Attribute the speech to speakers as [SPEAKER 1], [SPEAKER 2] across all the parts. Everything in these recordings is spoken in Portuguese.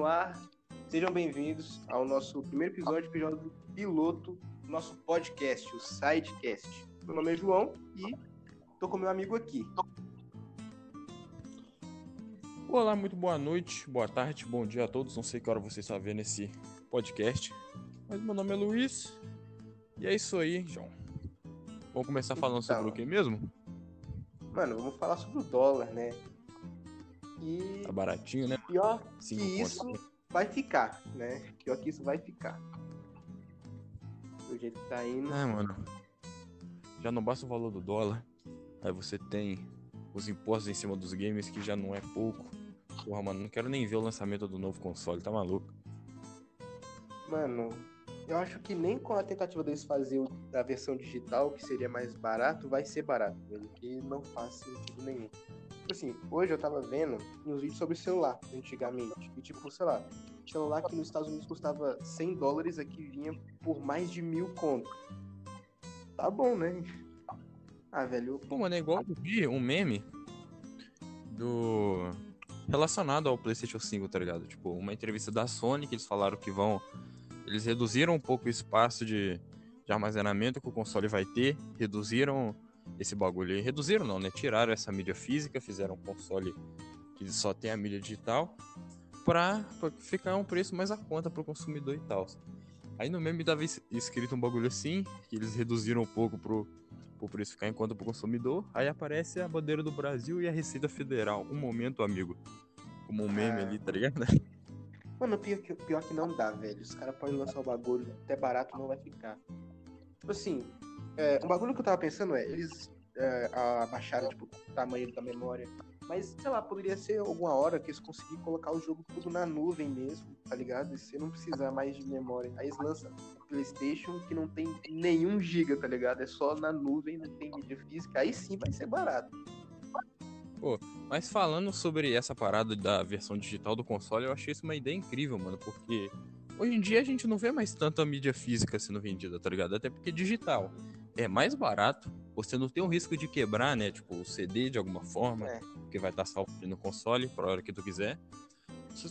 [SPEAKER 1] No ar. Sejam bem-vindos ao nosso primeiro episódio, episódio piloto do nosso podcast, o Sidecast. Meu nome é João e tô com meu amigo aqui.
[SPEAKER 2] Olá, muito boa noite, boa tarde, bom dia a todos. Não sei que hora você está vendo esse podcast, mas meu nome é Luiz e é isso aí, João. Vamos começar falando
[SPEAKER 1] Então.
[SPEAKER 2] sobre o que mesmo?
[SPEAKER 1] Mano, vamos falar sobre o dólar, né? E
[SPEAKER 2] Tá baratinho, né?
[SPEAKER 1] pior
[SPEAKER 2] Cinco
[SPEAKER 1] que
[SPEAKER 2] pontos.
[SPEAKER 1] isso vai ficar, né? Pior que isso vai ficar. Do jeito que tá indo.
[SPEAKER 2] É, mano. Já não basta o valor do dólar, aí você tem os impostos em cima dos games que já não é pouco. Porra, mano, não quero nem ver o lançamento do novo console, tá maluco?
[SPEAKER 1] Mano, eu acho que nem com a tentativa deles fazer a versão digital, que seria mais barato, vai ser barato, velho. Que não faz sentido nenhum. Tipo assim, hoje eu tava vendo uns vídeos sobre celular, antigamente. E tipo, sei lá, celular que nos Estados Unidos custava 100 dólares, aqui vinha por mais de mil conto. Tá bom, né? Ah, velho,
[SPEAKER 2] Pô, mano, é igual eu vi um meme do. relacionado ao PlayStation 5, tá ligado? Tipo, uma entrevista da Sony que eles falaram que vão. Eles reduziram um pouco o espaço de, de armazenamento que o console vai ter, reduziram esse bagulho aí. Reduziram não, né? Tiraram essa mídia física, fizeram um console que só tem a mídia digital pra, pra ficar um preço mais a conta pro consumidor e tal. Aí no meme tava es- escrito um bagulho assim, que eles reduziram um pouco pro, pro preço ficar em conta pro consumidor. Aí aparece a bandeira do Brasil e a Receita Federal. Um momento, amigo. Como um meme
[SPEAKER 1] Ah.
[SPEAKER 2] ali, tá ligado?
[SPEAKER 1] Mano, pior que, pior que não dá, velho. Os caras podem lançar o bagulho, até barato não vai ficar. Tipo assim, é, um bagulho que eu tava pensando é, eles é, abaixaram, tipo, o tamanho da memória. Mas, sei lá, poderia ser alguma hora que eles conseguirem colocar o jogo tudo na nuvem mesmo, tá ligado? E você não precisar mais de memória. Aí eles lançam Playstation que não tem nenhum giga, tá ligado? É só na nuvem, não tem mídia física. Aí sim vai ser barato.
[SPEAKER 2] Mas falando sobre essa parada da versão digital do console, eu achei isso uma ideia incrível, mano, porque hoje em dia a gente não vê mais tanta mídia física sendo vendida, tá ligado? Até porque digital é mais barato, você não tem o risco de quebrar, né, tipo, o CD de alguma forma,
[SPEAKER 1] É.
[SPEAKER 2] que vai estar salvo ali no console pra hora que tu quiser.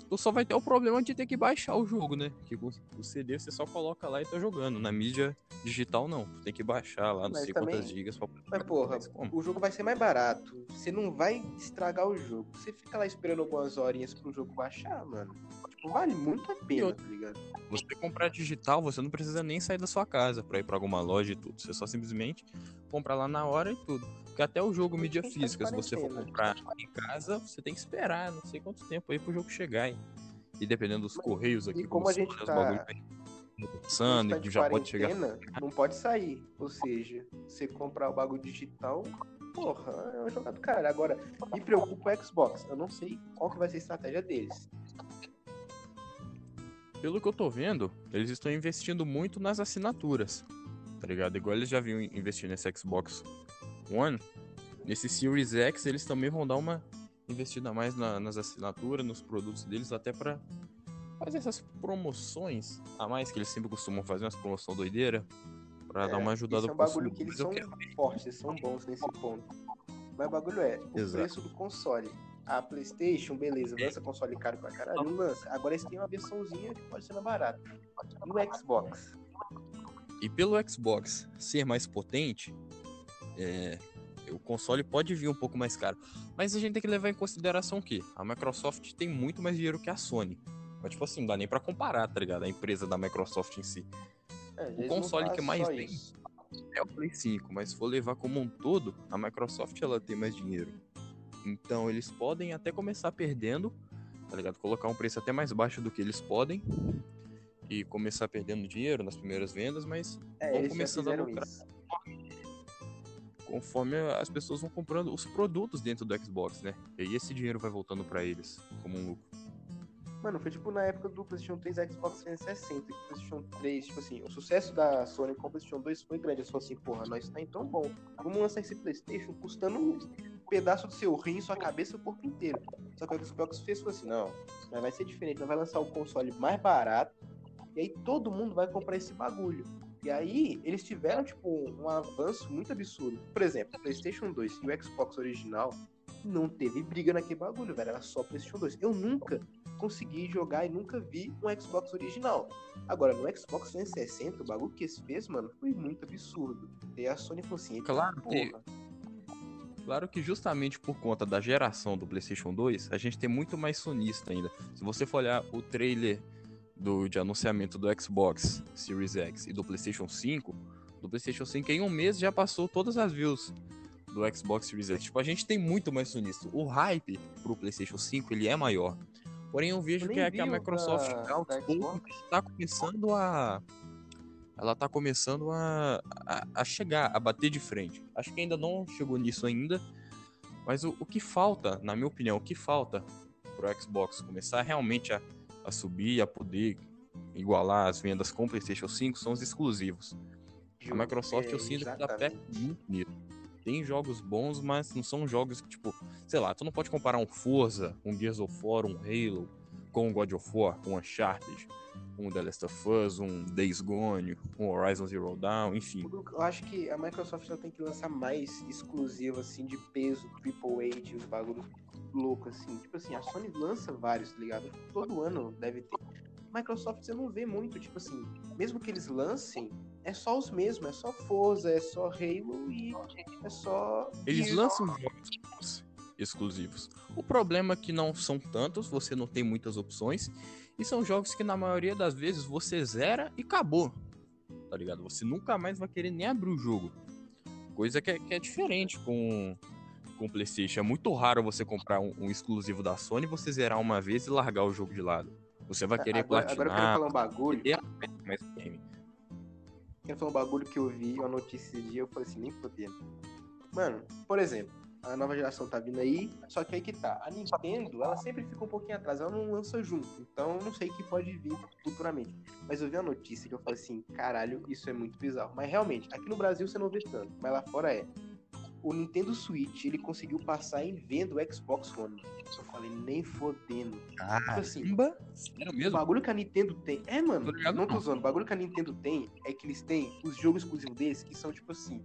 [SPEAKER 2] Tu só vai ter o problema de ter que baixar o jogo, né? Que o CD você só coloca lá e tá jogando. Na mídia digital, não. Tu tem que baixar lá, não
[SPEAKER 1] Mas
[SPEAKER 2] sei
[SPEAKER 1] também-
[SPEAKER 2] quantas gigas pra poder
[SPEAKER 1] Mas, porra, o jogo vai ser mais barato. Você não vai estragar o jogo. Você fica lá esperando algumas horinhas pro jogo baixar, mano. Tipo, vale muito a pena, tá ligado?
[SPEAKER 2] Você comprar digital, você não precisa nem sair da sua casa pra ir pra alguma loja e tudo. Você só simplesmente compra lá na hora e tudo. Porque até o jogo
[SPEAKER 1] Mas
[SPEAKER 2] mídia física, se você for
[SPEAKER 1] quarentena.
[SPEAKER 2] comprar em casa, você tem que esperar não sei quanto tempo aí pro jogo chegar. hein? E dependendo dos correios aqui,
[SPEAKER 1] como a gente
[SPEAKER 2] né,
[SPEAKER 1] tá-
[SPEAKER 2] passando,
[SPEAKER 1] Tá
[SPEAKER 2] e
[SPEAKER 1] de
[SPEAKER 2] já pode chegar.
[SPEAKER 1] Não pode sair. Ou seja, você comprar o bagulho digital, porra, é um jogo do caralho. Agora, me preocupa o Xbox. Eu não sei qual que vai ser a estratégia deles.
[SPEAKER 2] Pelo que eu tô vendo, eles estão investindo muito nas assinaturas. Tá ligado? Igual eles já vinham investindo nesse Xbox One. Nesse Series X, eles também vão dar uma investida mais na- nas assinaturas, nos produtos deles, até pra fazer essas promoções a mais que eles sempre costumam fazer, umas promoções doideira, pra dar uma ajudada
[SPEAKER 1] Isso é um
[SPEAKER 2] pro
[SPEAKER 1] bagulho que eles são
[SPEAKER 2] quero-
[SPEAKER 1] fortes, eles são bons nesse ponto. Mas o bagulho é, o
[SPEAKER 2] Exato.
[SPEAKER 1] preço do console. A Playstation, beleza, lança console caro pra caralho, não lança. Agora eles têm uma versãozinha que pode ser mais barata. E o Xbox?
[SPEAKER 2] E pelo Xbox ser mais potente, é, o console pode vir um pouco mais caro. Mas a gente tem que levar em consideração que a Microsoft tem muito mais dinheiro que a Sony. Mas, tipo assim, não dá nem pra comparar, tá ligado? A empresa da Microsoft em si.
[SPEAKER 1] É, não
[SPEAKER 2] console que mais tem.
[SPEAKER 1] isso.
[SPEAKER 2] É o Play 5, mas se for levar como um todo, a Microsoft ela tem mais dinheiro. Então eles podem até começar perdendo, tá ligado? Colocar um preço até mais baixo do que eles podem. E começar perdendo dinheiro nas primeiras vendas, mas
[SPEAKER 1] É,
[SPEAKER 2] Vão começando a lucrar.
[SPEAKER 1] isso.
[SPEAKER 2] conforme as pessoas vão comprando os produtos dentro do Xbox, né? E aí esse dinheiro vai voltando pra eles como um lucro.
[SPEAKER 1] Mano, foi tipo na época do PlayStation 3 e Xbox 360, que o PlayStation 3, tipo assim, o sucesso da Sony com o PlayStation 2 foi grande. Falaram assim, porra, nós tá então bom. Vamos lançar esse PlayStation custando pedaço do seu rim, sua cabeça e o corpo inteiro. Só que o Xbox fez assim, não, mas vai ser diferente, vai lançar o console mais barato, e aí todo mundo vai comprar esse bagulho. E aí, eles tiveram, tipo, um avanço muito absurdo. Por exemplo, o PlayStation 2 e o Xbox original não teve briga naquele bagulho, velho. Era só PlayStation 2. Eu nunca consegui jogar e nunca vi um Xbox original. Agora, no Xbox 360, o bagulho que eles fez, mano, foi muito absurdo. E a Sony falou assim,
[SPEAKER 2] claro que... Claro que justamente por conta da geração do PlayStation 2, a gente tem muito mais sonista ainda. Se você for olhar o trailer do, de anunciamento do Xbox Series X e do PlayStation 5, do PlayStation 5 em um mês já passou todas as views do Xbox Series X. Tipo, a gente tem muito mais sonista. O hype pro PlayStation 5 ele é maior. Porém, eu vejo eu que, é que a Microsoft está começando a ela tá começando a, a, a, chegar, a bater de frente. Acho que ainda não chegou nisso ainda, mas o, o que falta, na minha opinião, o que falta pro Xbox começar realmente a, a subir, a poder igualar as vendas com o PlayStation 5 são os exclusivos. A Microsoft é, eu sinto que tá perto muito nisso. Tem jogos bons, mas não são jogos que, tipo, sei lá, tu não pode comparar um Forza, um Gears of War, um Halo com God of War, um Uncharted um The Last of Us, um Days Gone, um Horizon Zero Dawn, enfim.
[SPEAKER 1] Eu acho que a Microsoft já tem que lançar mais exclusivo, assim, de peso, AAA, de bagulho louco, assim. Tipo assim, a Sony lança vários, tá ligado? Todo ano deve ter. Microsoft você não vê muito, tipo assim, mesmo que eles lancem, é só os mesmos, é só Forza, é só Halo e é só.
[SPEAKER 2] Eles lançam jogos exclusivos. O problema é que não são tantos, você não tem muitas opções e são jogos que na maioria das vezes você zera e acabou. Tá ligado? Você nunca mais vai querer nem abrir o jogo. Coisa que é, que é diferente com com o PlayStation. É muito raro você comprar um, um, exclusivo da Sony, você zerar uma vez e largar o jogo de lado. Você vai querer agora, platinar.
[SPEAKER 1] Agora eu quero falar um bagulho. Quero falar um bagulho que eu vi, uma notícia esse dia, eu falei assim, nem fodendo. Mano, por exemplo, a nova geração tá vindo aí, só que aí que tá. A Nintendo, ela sempre fica um pouquinho atrás, ela não lança junto. Então não sei o que pode vir futuramente. Mas eu vi a notícia que eu falei assim, caralho, isso é muito bizarro. Mas realmente, aqui no Brasil você não vê tanto, mas lá fora é. O Nintendo Switch, ele conseguiu passar em venda o Xbox One. Eu falei, nem fodendo.
[SPEAKER 2] Caramba! Tipo assim,
[SPEAKER 1] Sério mesmo? O bagulho que a Nintendo tem. É, mano, não tô zoando. O bagulho que a Nintendo tem é que eles têm os jogos exclusivos deles que são, tipo assim,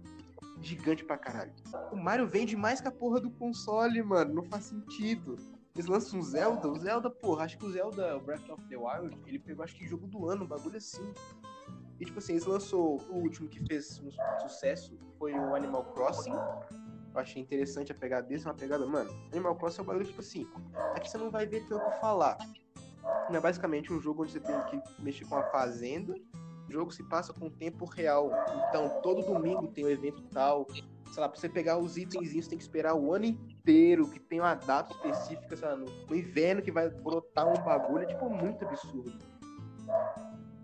[SPEAKER 1] gigante pra caralho. O Mario vende mais que a porra do console, mano. Não faz sentido. Eles lançam um Zelda, o Zelda, porra, acho que o Zelda Breath of the Wild, ele pegou acho que jogo do ano, um bagulho assim. E tipo assim, eles lançou o último que fez um sucesso, foi o Animal Crossing. Eu achei interessante a pegada desse, uma pegada, mano. Animal Crossing é um bagulho tipo assim, aqui você não vai ver tanto falar. É basicamente um jogo onde você tem que mexer com a fazenda o jogo se passa com tempo real. Então, todo domingo tem um evento tal. Sei lá, pra você pegar os itenzinhos, tem que esperar o ano inteiro, que tem uma data específica, sei lá, no, no inverno que vai brotar um bagulho. É, tipo, muito absurdo.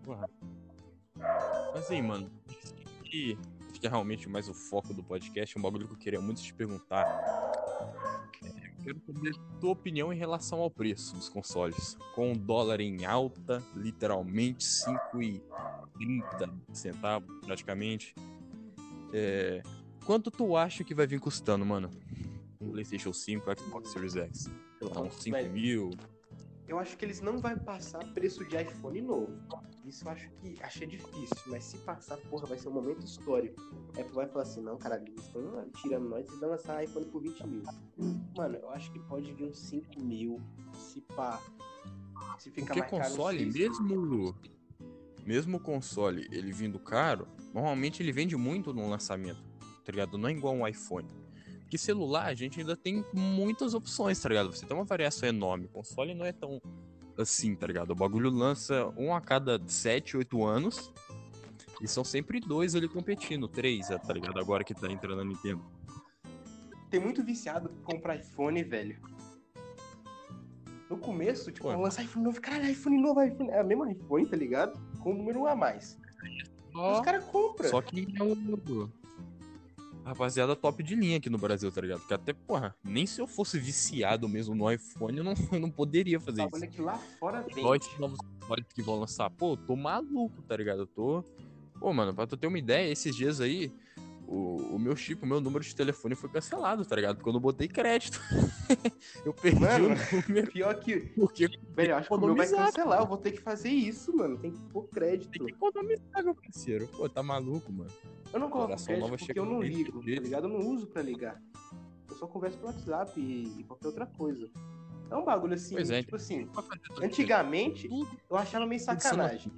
[SPEAKER 2] Porra. Mas aí, mano, que, é realmente mais o foco do podcast, um bagulho que eu queria muito te perguntar quero saber tua opinião em relação ao preço dos consoles. Com o dólar em alta, literalmente 5,30 centavos praticamente. É... Quanto tu acha que vai vir custando, mano? Um PlayStation 5, Xbox Series X? Tá uns 5 mil?
[SPEAKER 1] Eu acho que eles não vão passar preço de iPhone novo. Isso eu acho que achei difícil, mas se passar, porra, vai ser um momento histórico. A Apple vai falar assim, não, cara, eles estão tirando nós e vão lançar iPhone por 20 mil. Mano, eu acho que pode vir uns 5 mil, se pá.
[SPEAKER 2] Se ficar Porque mais console, caro, mesmo mesmo o console ele vindo caro, normalmente ele vende muito no lançamento, tá ligado? Não é igual um iPhone. Porque celular a gente ainda tem muitas opções, tá ligado? Você tem uma variação enorme. O console não é tão assim, tá ligado? O bagulho lança um a cada 7, 8 anos. E são sempre dois ali competindo, três, tá ligado? Agora que tá entrando a Nintendo.
[SPEAKER 1] Tem muito viciado que compra iPhone, velho. No começo, tipo, lança iPhone novo, caralho, iPhone novo, iPhone. É a mesma iPhone, tá ligado? Com um número a mais. Oh, Os caras compram.
[SPEAKER 2] Só que é o rapaziada top de linha aqui no Brasil, tá ligado? Porque até, porra, nem se eu fosse viciado mesmo no iPhone, eu não, eu não poderia fazer isso.
[SPEAKER 1] Olha que lá fora
[SPEAKER 2] tem. Olha esses novos que vão lançar. Pô, eu tô maluco, tá ligado? Eu tô. Pô, mano, pra tu ter uma ideia, esses dias aí, o, o meu chip, o meu número de telefone foi cancelado, tá ligado? Porque eu não botei crédito. eu perdi
[SPEAKER 1] mano, o número. Pior que. Porque velho, eu acho que o meu vai cancelar. Eu vou ter que fazer isso, mano. Tem que pôr crédito.
[SPEAKER 2] Tem que economizar, meu parceiro. Pô, tá maluco, mano.
[SPEAKER 1] Eu não coloco crédito porque eu não ligo, tá ligado? Eu não uso pra ligar. Eu só converso pelo WhatsApp e, e qualquer outra coisa. É um bagulho assim,
[SPEAKER 2] é,
[SPEAKER 1] tipo assim, antigamente eu achava meio sacanagem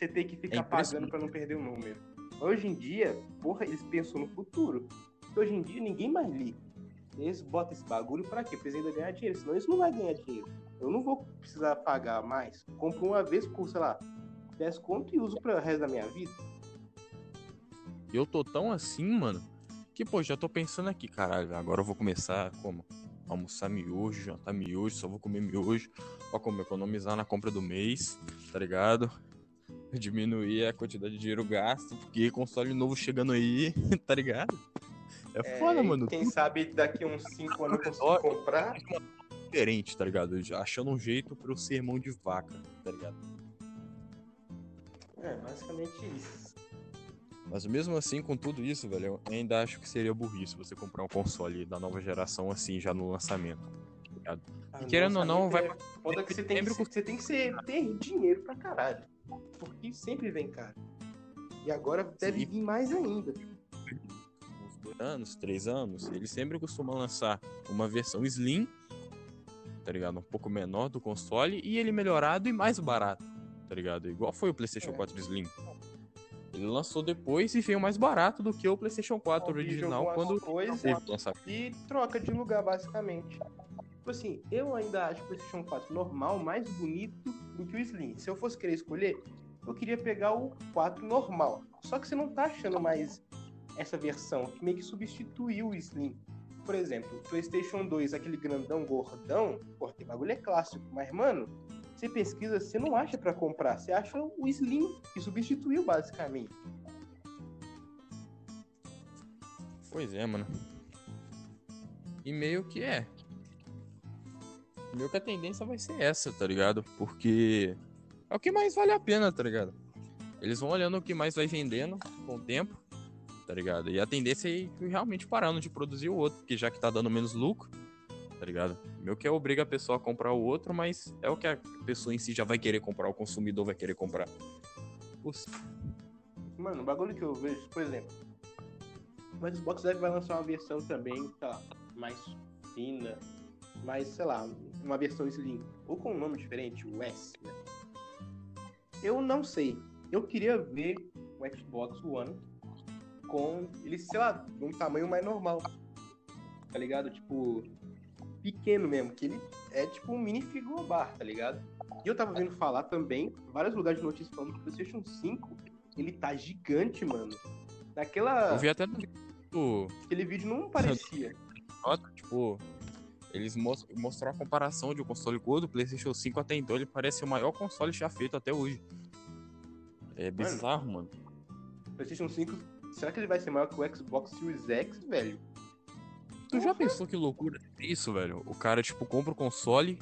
[SPEAKER 1] você ter que ficar
[SPEAKER 2] É
[SPEAKER 1] pagando pra não perder o número. Hoje em dia, porra, eles pensam no futuro. Hoje em dia ninguém mais liga. Eles botam esse bagulho pra quê? Pra eles ainda ganhar dinheiro. Senão eles não vão ganhar dinheiro. Eu não vou precisar pagar mais. Compro uma vez por, sei lá, 10 conto e uso pro resto da minha vida.
[SPEAKER 2] Eu tô tão assim, mano, que, pô, já tô pensando aqui, caralho, agora eu vou começar como? Almoçar miojo, jantar miojo, só vou comer miojo, pra como economizar na compra do mês, tá ligado? Diminuir a quantidade de dinheiro gasto, porque console novo chegando aí, tá ligado? É, foda,
[SPEAKER 1] e
[SPEAKER 2] mano.
[SPEAKER 1] Quem
[SPEAKER 2] tudo
[SPEAKER 1] sabe daqui uns 5 anos eu consigo comprar.
[SPEAKER 2] diferente, tá ligado? Achando um jeito pra eu ser mão de vaca, tá ligado?
[SPEAKER 1] É, basicamente isso.
[SPEAKER 2] Mas mesmo assim, com tudo isso, velho, eu ainda acho que seria burrice você comprar um console da nova geração assim, já no lançamento. tá ligado?
[SPEAKER 1] Ah,
[SPEAKER 2] querendo ou não,
[SPEAKER 1] lançamento
[SPEAKER 2] vai-
[SPEAKER 1] é Foda que você tem que, você tem que ser, ter dinheiro pra caralho. Porque sempre vem caro. E agora deve
[SPEAKER 2] Sim.
[SPEAKER 1] vir mais ainda.
[SPEAKER 2] uns dois anos, três anos, eles sempre costumam lançar uma versão Slim, tá ligado? Um pouco menor do console e ele melhorado e mais barato, tá ligado? Igual foi o PlayStation
[SPEAKER 1] É.
[SPEAKER 2] 4 Slim. Ele lançou depois e veio mais barato do que o PlayStation 4
[SPEAKER 1] Alguém
[SPEAKER 2] original quando
[SPEAKER 1] as coisas
[SPEAKER 2] teve o lançamento.
[SPEAKER 1] e troca de lugar, basicamente. Tipo assim, eu ainda acho o PlayStation 4 normal mais bonito do que o Slim. Se eu fosse querer escolher, eu queria pegar o 4 normal. Só que você não tá achando mais essa versão, que meio que substituiu o Slim. Por exemplo, o PlayStation 2, aquele grandão gordão, pô, tem bagulho é clássico, mas mano, você pesquisa, você não acha pra comprar, você acha o Slim, que substituiu basicamente.
[SPEAKER 2] Pois é, mano. E meio que é. Meio que a tendência vai ser essa, tá ligado? Porque é o que mais vale a pena, tá ligado? Eles vão olhando o que mais vai vendendo com o tempo, tá ligado? E a tendência é realmente parando de produzir o outro, porque já que tá dando menos lucro, tá ligado? Meio que obriga a pessoa a comprar o outro, mas é o que a pessoa em si já vai querer comprar, o consumidor vai querer comprar. Putz,
[SPEAKER 1] Mano, o bagulho que eu vejo, por exemplo, o Xbox deve vai lançar uma versão também, tá, mais fina, mais, sei lá, uma versão Slim, ou com um nome diferente, o S, né? Eu não sei. Eu queria ver o Xbox One com ele, sei lá, de um tamanho mais normal. Tá ligado? Tipo, pequeno mesmo, que ele é tipo um mini frigobar, tá ligado? E eu tava vendo falar também, vários lugares de notícias falando que o PlayStation 5 ele tá gigante, mano. Naquela.
[SPEAKER 2] eu vi até no
[SPEAKER 1] Aquele vídeo não parecia.
[SPEAKER 2] tipo, eles mos- mostraram a comparação de um console com o outro, o PlayStation 5 até então ele parece o maior console já feito até hoje. É bizarro, mano.
[SPEAKER 1] PlayStation 5, será que ele vai ser maior que o Xbox Series X, velho?
[SPEAKER 2] Tu já pensou que loucura é isso, velho? O cara, tipo, compra o console,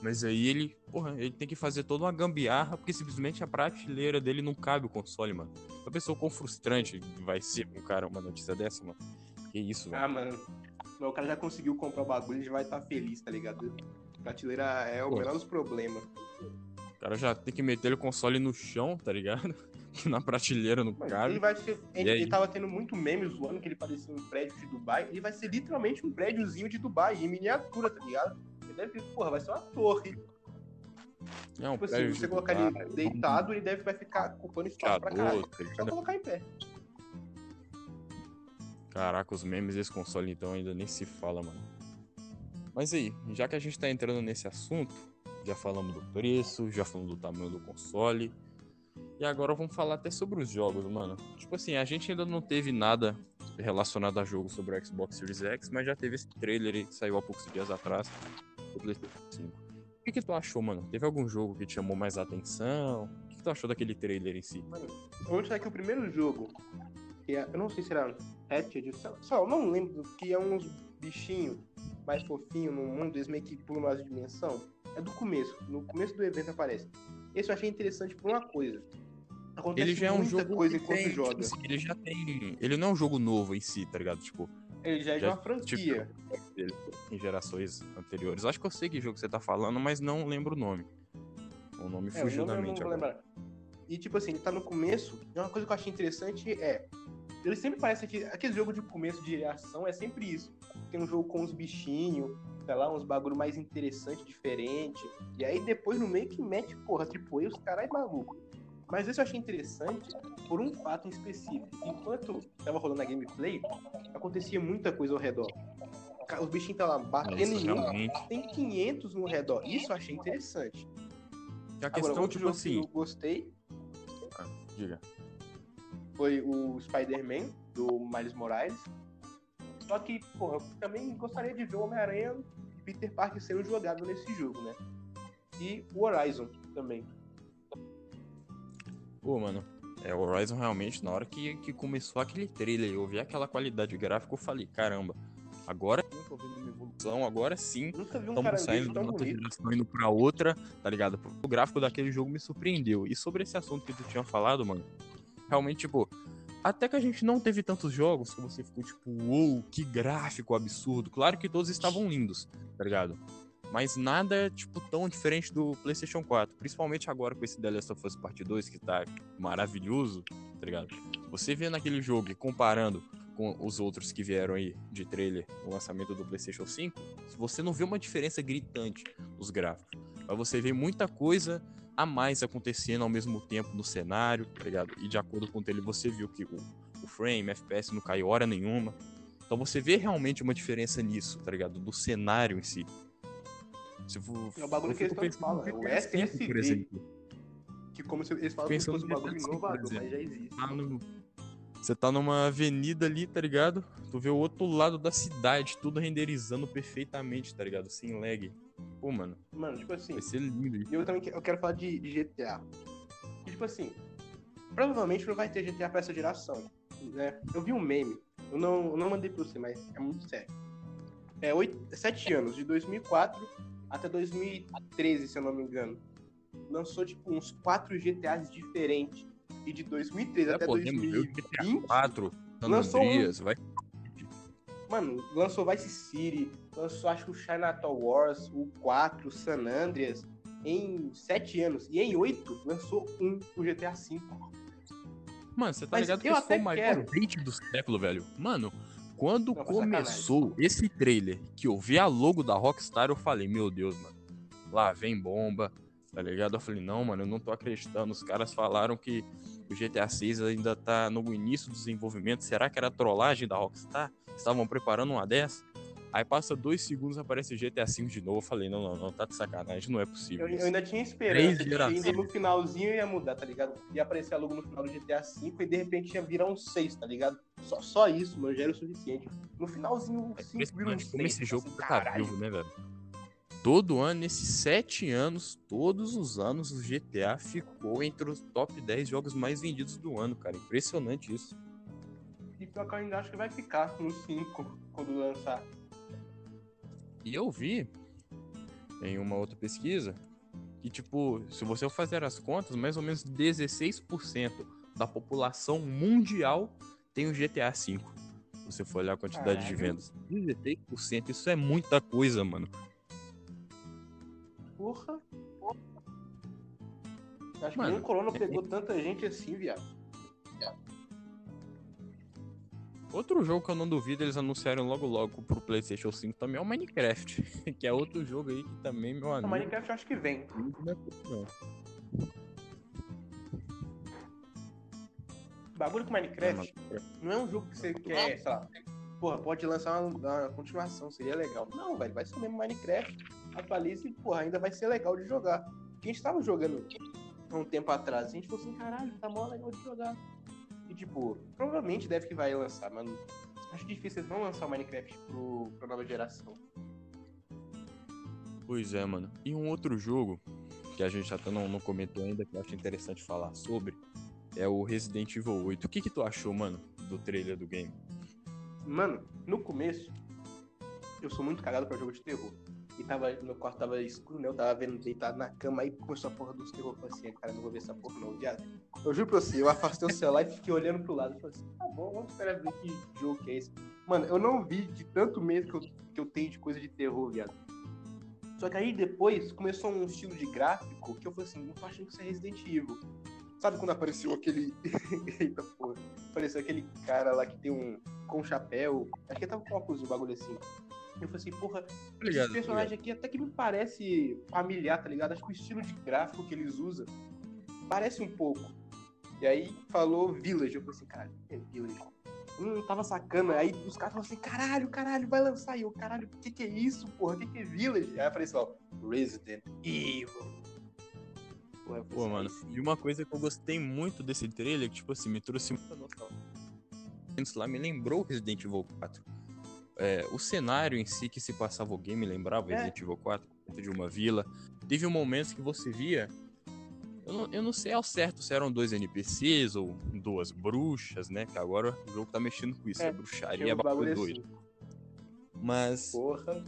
[SPEAKER 2] mas aí ele, porra, ele tem que fazer toda uma gambiarra, porque simplesmente a prateleira dele não cabe o console, mano. Já pensou quão frustrante vai ser um cara uma notícia dessa, mano? Que isso, velho.
[SPEAKER 1] Ah, mano. Mas o cara já conseguiu comprar o bagulho, ele já vai estar feliz, tá ligado? Prateleira é o
[SPEAKER 2] Pô.
[SPEAKER 1] menor dos problemas.
[SPEAKER 2] O cara já tem que meter o console no chão, tá ligado? Na prateleira
[SPEAKER 1] Mano,
[SPEAKER 2] cabe.
[SPEAKER 1] ele vai ser. Ele, ele tava tendo muito meme zoando que ele parecia um prédio de Dubai. Ele vai ser literalmente um prédiozinho de Dubai, em miniatura, tá ligado? Ele deve, porra, vai ser uma torre.
[SPEAKER 2] É um
[SPEAKER 1] Tipo assim, você colocar
[SPEAKER 2] Dubai,
[SPEAKER 1] ele deitado, ele deve vai ficar ocupando espaço pra caralho.
[SPEAKER 2] Tá
[SPEAKER 1] Só colocar em pé.
[SPEAKER 2] Caraca, os memes desse console então ainda nem se fala, mano. Mas aí, já que a gente tá entrando nesse assunto, já falamos do preço, já falamos do tamanho do console. E agora vamos falar até sobre os jogos, mano. Tipo assim, a gente ainda não teve nada relacionado a jogo sobre o Xbox Series X, mas já teve esse trailer que saiu há poucos dias atrás do PlayStation 5. O que, que tu achou, mano? Teve algum jogo que te chamou mais a atenção? O que, que tu achou daquele trailer em si?
[SPEAKER 1] Mano, vamos achar que o primeiro jogo, que é, eu não sei se era Hatched, eu não lembro, que é uns bichinhos mais fofinhos no mundo, eles meio que pulam as dimensão. É do começo, no começo do evento aparece. Esse eu achei interessante por uma coisa. Acontece
[SPEAKER 2] Ele já é um jogo
[SPEAKER 1] coisa
[SPEAKER 2] que tem,
[SPEAKER 1] joga.
[SPEAKER 2] tipo assim, ele já tem, ele não é um jogo novo em si, tá ligado? Tipo,
[SPEAKER 1] Ele já é de
[SPEAKER 2] já,
[SPEAKER 1] uma franquia.
[SPEAKER 2] dele em gerações anteriores. Acho que eu sei que jogo você tá falando, mas não lembro o nome. O nome
[SPEAKER 1] É, o
[SPEAKER 2] fugiu
[SPEAKER 1] nome
[SPEAKER 2] da mente agora.
[SPEAKER 1] lembrar. E tipo assim, ele tá no começo. E uma coisa que eu achei interessante é. Ele sempre parece que. Aquele jogo de começo de ação é sempre isso. Tem um jogo com os bichinhos. sei lá, uns bagulho mais interessante, diferente. E aí depois no meio que mete, porra, tipo, os caras maluco. Mas isso eu achei interessante por um fato em específico. Enquanto tava rolando a gameplay, acontecia muita coisa ao redor. Os bichinhos estavam lá batendo em mim, tem 500 no redor. Isso eu achei interessante.
[SPEAKER 2] A questão,
[SPEAKER 1] Agora,
[SPEAKER 2] tipo
[SPEAKER 1] jogo que
[SPEAKER 2] assim.
[SPEAKER 1] eu gostei
[SPEAKER 2] diga.
[SPEAKER 1] foi o Spider-Man, do Miles Morales. Só que, porra, eu também gostaria de ver o Homem-Aranha e Peter Parker sendo jogado nesse jogo, né? E o Horizon também.
[SPEAKER 2] Pô, mano, é, o Horizon realmente, na hora que, que começou aquele trailer, eu vi aquela qualidade gráfica, eu falei, caramba, agora eu tô vendo agora sim
[SPEAKER 1] Nunca vi um
[SPEAKER 2] estamos saindo de uma geração indo pra outra, tá ligado? O gráfico daquele jogo me surpreendeu. E sobre esse assunto que tu tinha falado, mano, realmente, tipo, até que a gente não teve tantos jogos que você ficou tipo, uou, que gráfico absurdo. Claro que todos estavam lindos, tá ligado? Mas nada, tipo, tão diferente do PlayStation 4. Principalmente agora com esse The Last of Us Part 2, que tá maravilhoso, tá ligado? Você vê naquele jogo e comparando com os outros que vieram aí de trailer no lançamento do PlayStation 5, você não vê uma diferença gritante nos gráficos. Mas você vê muita coisa a mais acontecendo ao mesmo tempo no cenário, tá ligado? E de acordo com ele, você viu que o, o frame, FPS não caiu hora nenhuma. Então você vê realmente uma diferença nisso, tá ligado? Do cenário em si. Se for,
[SPEAKER 1] É o bagulho que eles
[SPEAKER 2] no
[SPEAKER 1] falam, é o SSD.
[SPEAKER 2] por exemplo.
[SPEAKER 1] Que como se eles se
[SPEAKER 2] Pensando
[SPEAKER 1] fosse um bagulho inovador, mas já existe.
[SPEAKER 2] tá no- Você tá numa avenida ali, tá ligado? Tu vê o outro lado da cidade, tudo renderizando perfeitamente, tá ligado? Sem lag. Pô, mano,
[SPEAKER 1] Mano, tipo assim,
[SPEAKER 2] vai ser lindo.
[SPEAKER 1] E eu também eu quero falar de, GTA. E, tipo assim, provavelmente não vai ter GTA pra essa geração, né? Eu vi um meme, eu não, eu não mandei pra você, mas é muito sério. É oito, sete anos, de 2004 até 2013, se eu não me engano. Lançou, tipo, uns quatro GTAs diferentes. E de 2013
[SPEAKER 2] Já
[SPEAKER 1] até
[SPEAKER 2] podemos ver o GTA
[SPEAKER 1] 2020,
[SPEAKER 2] 4, San
[SPEAKER 1] lançou um-
[SPEAKER 2] Andreas, vai.
[SPEAKER 1] Mano, lançou Vice City, lançou acho que o Chinatown Wars, o 4, o San Andreas, em 7 anos. E em 8 lançou um, o GTA V.
[SPEAKER 2] Mano, você tá
[SPEAKER 1] Mas
[SPEAKER 2] ligado que esse foi
[SPEAKER 1] até
[SPEAKER 2] o maior bait do século, velho? Mano, quando
[SPEAKER 1] Não,
[SPEAKER 2] começou esse trailer, que eu vi a logo da Rockstar, eu falei, meu Deus, mano, lá vem bomba, tá ligado? Eu falei, não, mano, eu não tô acreditando. Os caras falaram que o GTA 6 ainda tá no início do desenvolvimento. Será que era trollagem da Rockstar? Estavam preparando uma dessa? Aí passa dois segundos aparece o GTA V de novo. Eu falei, não, não, não, tá de sacanagem, não é possível.
[SPEAKER 1] Eu, eu ainda tinha esperança de que ainda no finalzinho ia mudar, tá ligado? Ia aparecer logo no final do GTA V e de repente ia virar um 6, tá ligado? Só, só isso, mano, já era o suficiente. No finalzinho, o
[SPEAKER 2] É
[SPEAKER 1] 5 vira um
[SPEAKER 2] impressionante
[SPEAKER 1] 6.
[SPEAKER 2] como esse jogo
[SPEAKER 1] assim,
[SPEAKER 2] tá vivo, né, velho? Todo ano, nesses sete anos, todos os anos, o GTA ficou entre os top 10 jogos mais vendidos do ano, cara. Impressionante isso.
[SPEAKER 1] E pior que eu ainda acho que vai ficar no 5 quando lançar.
[SPEAKER 2] E eu vi em uma outra pesquisa que, tipo, se você fazer as contas, mais ou menos 16% da população mundial tem o GTA V. Se você for olhar a quantidade de
[SPEAKER 1] Caralho.
[SPEAKER 2] vendas. 16%, isso é muita coisa, mano.
[SPEAKER 1] Porra. Acho
[SPEAKER 2] Mano,
[SPEAKER 1] que nem o Corona pegou tanta gente assim, viado.
[SPEAKER 2] Outro jogo que eu não duvido eles anunciaram logo logo pro PlayStation 5 também é o Minecraft, que é outro jogo aí que também, meu
[SPEAKER 1] O
[SPEAKER 2] amigo.
[SPEAKER 1] Minecraft eu acho que vem.
[SPEAKER 2] não é.
[SPEAKER 1] O bagulho com Minecraft não é um jogo que você quer, sei lá, porra, pode lançar uma, uma continuação, seria legal. Não, velho, vai ser o mesmo Minecraft, atualiza e, porra, ainda vai ser legal de jogar. Porque a gente tava jogando há um tempo atrás, a gente falou assim, caralho, tá mó legal de jogar. E, tipo, provavelmente deve que vai lançar, mano. Acho difícil eles não lançar o Minecraft pro, pra nova geração.
[SPEAKER 2] Pois é, mano. E um outro jogo que a gente até não, não comentou ainda, que eu acho interessante falar sobre, é o Resident Evil 8. O que que tu achou, mano, do trailer do game?
[SPEAKER 1] Mano, no começo, eu sou muito cagado pra jogo de terror. E tava, meu quarto tava escuro, né? Eu tava vendo deitado na cama, aí começou a porra dos terror. Eu falei assim, cara, não vou ver essa porra não, viado. Eu juro pra você, eu afastei o celular e fiquei olhando pro lado. Eu falei assim, tá bom, vamos esperar ver que jogo que é esse. Mano, eu não vi de tanto medo que eu, que eu tenho de coisa de terror, viado. Só que aí depois começou um estilo de gráfico que eu falei assim, não tô achando que isso é Resident Evil. Sabe quando apareceu aquele. Eita porra. Apareceu aquele cara lá que tem um. com um chapéu. Acho que ele tava com óculos, um bagulho assim. Eu falei assim, porra,
[SPEAKER 2] Obrigado,
[SPEAKER 1] esse personagem aqui até que me parece familiar, tá ligado? Acho que o estilo de gráfico que eles usam parece um pouco. E aí falou Village, eu falei assim, caralho, é Village. Eu não tava sacando, aí os caras falaram assim, caralho, caralho, vai lançar. E eu, caralho, o que que é isso, porra? O que que é Village? Aí eu falei assim, ó, Resident Evil. Pô, assim,
[SPEAKER 2] mano, e uma coisa que eu gostei muito desse trailer, que, tipo assim, me trouxe muita nostalgia. Lá me lembrou Resident Evil 4. É, o cenário em si que se passava o game lembrava
[SPEAKER 1] É.
[SPEAKER 2] Resident Evil 4, dentro de uma vila. Teve um momento que você via. Eu não, eu não sei ao certo se eram dois NPCs ou duas bruxas, né? Que agora o jogo tá mexendo com isso,
[SPEAKER 1] É,
[SPEAKER 2] é, bruxaria, é
[SPEAKER 1] um bagulho
[SPEAKER 2] bagulho doido.
[SPEAKER 1] assim.
[SPEAKER 2] Mas
[SPEAKER 1] Porra.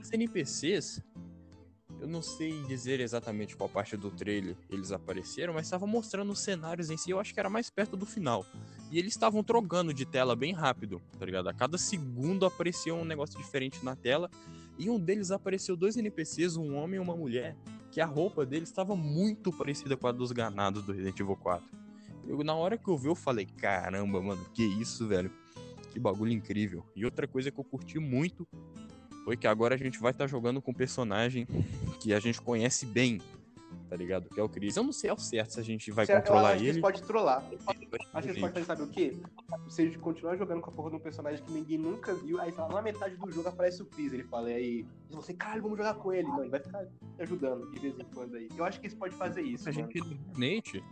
[SPEAKER 2] os NPCs, eu não sei dizer exatamente qual parte do trailer eles apareceram, mas estava mostrando os cenários em si, eu acho que era mais perto do final. E eles estavam trocando de tela bem rápido, tá ligado? A cada segundo aparecia um negócio diferente na tela. E um deles apareceu dois NPCs, um homem e uma mulher, que a roupa deles estava muito parecida com a dos ganados do Resident Evil 4. Eu, na hora que eu vi, eu falei, caramba, mano, que isso, velho. Que bagulho incrível. E outra coisa que eu curti muito foi que agora a gente vai estar jogando com um personagem que a gente conhece bem, tá ligado? Que é o Chris. Eu não sei ao certo se a gente vai
[SPEAKER 1] Será-
[SPEAKER 2] controlar
[SPEAKER 1] acho que
[SPEAKER 2] eles.
[SPEAKER 1] eles podem trollar.
[SPEAKER 2] Ele
[SPEAKER 1] Acho que eles
[SPEAKER 2] gente.
[SPEAKER 1] podem fazer, sabe o quê? Você continuar jogando com a porra de um personagem que ninguém nunca viu, aí lá, na metade do jogo aparece o Chris, ele fala, e aí, e você, caralho, vamos jogar com ele. Não, ele vai ficar te ajudando de vez em quando aí. Eu acho que eles podem fazer isso,
[SPEAKER 2] A
[SPEAKER 1] mano.
[SPEAKER 2] gente Nate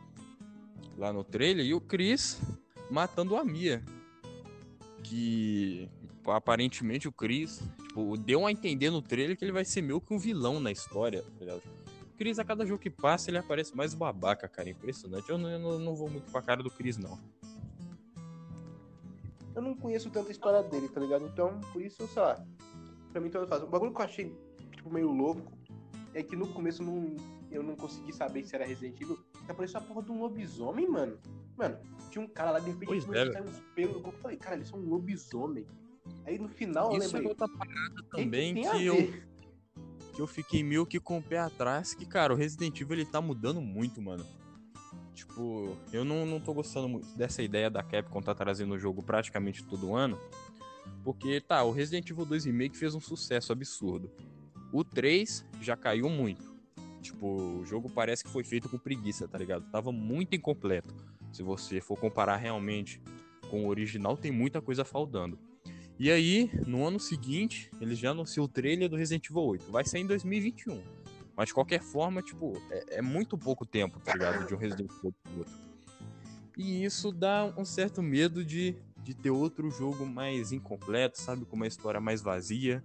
[SPEAKER 2] lá no trailer e o Chris matando a Mia. Que aparentemente o Chris tipo, deu a entender no trailer que ele vai ser meio que um vilão na história. tá ligado? Chris, a cada jogo que passa, ele aparece mais babaca, cara. Impressionante. Eu não, eu não- vou muito com a cara do Chris, não.
[SPEAKER 1] Eu não conheço tanta história dele, tá ligado? Então, por isso, sei lá, pra mim tanto faz. O bagulho que eu achei, tipo, meio louco é que no começo eu não, eu não consegui saber se era Resident Evil, que apareceu a porra de um lobisomem, mano. Mano, tinha um cara lá, de repente,
[SPEAKER 2] Pois
[SPEAKER 1] começou
[SPEAKER 2] é,
[SPEAKER 1] a sair uns pelos no corpo. Eu falei, cara, eles são um lobisomem. Aí no final eu
[SPEAKER 2] Isso é
[SPEAKER 1] lembrei.
[SPEAKER 2] outra parada
[SPEAKER 1] "O que
[SPEAKER 2] também
[SPEAKER 1] a
[SPEAKER 2] que eu,
[SPEAKER 1] ver?"
[SPEAKER 2] Que eu fiquei meio que com o pé atrás, que, cara, o Resident Evil ele tá mudando muito, mano. Tipo, eu não, não tô gostando muito dessa ideia da Capcom tá trazendo o jogo praticamente todo ano. Porque, tá, o Resident Evil 2 Remake fez um sucesso absurdo. O 3 já caiu muito. Tipo, o jogo parece que foi feito com preguiça, tá ligado? Tava muito incompleto. Se você for comparar realmente com o original, tem muita coisa faltando. E aí, no ano seguinte, eles já anunciou o trailer do Resident Evil 8. Vai sair em 2021. Mas de qualquer forma, tipo, é, é muito pouco tempo, tá ligado? De um Resident Evil pro outro. E isso dá um certo medo de, de ter outro jogo mais incompleto, sabe? Com uma história mais vazia.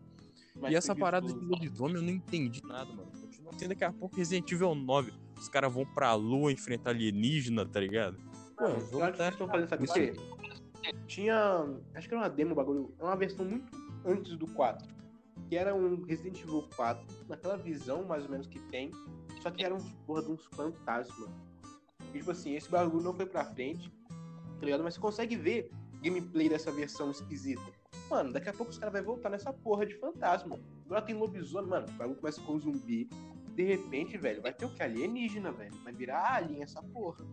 [SPEAKER 1] Mas
[SPEAKER 2] e essa parada de lobisomem eu não entendi nada, mano. Continua sendo daqui a pouco Resident Evil 9. Os caras vão pra lua enfrentar alienígena, tá ligado? Pô,
[SPEAKER 1] eu acho que
[SPEAKER 2] tá-
[SPEAKER 1] eles estão fazendo, sabe o quê? Tinha. Acho que era uma demo, bagulho. Uma versão muito antes do 4. Que era um Resident Evil 4, naquela visão mais ou menos que tem. Só que era uns porra de uns fantasmas. E tipo assim, esse bagulho não foi pra frente, tá ligado? Mas você consegue ver gameplay dessa versão esquisita. Mano, daqui a pouco os caras vão voltar nessa porra de fantasma. Agora tem lobisomem, mano. O bagulho começa com zumbi. De repente, velho, vai ter o que? Alienígena, velho. Vai virar alien essa porra.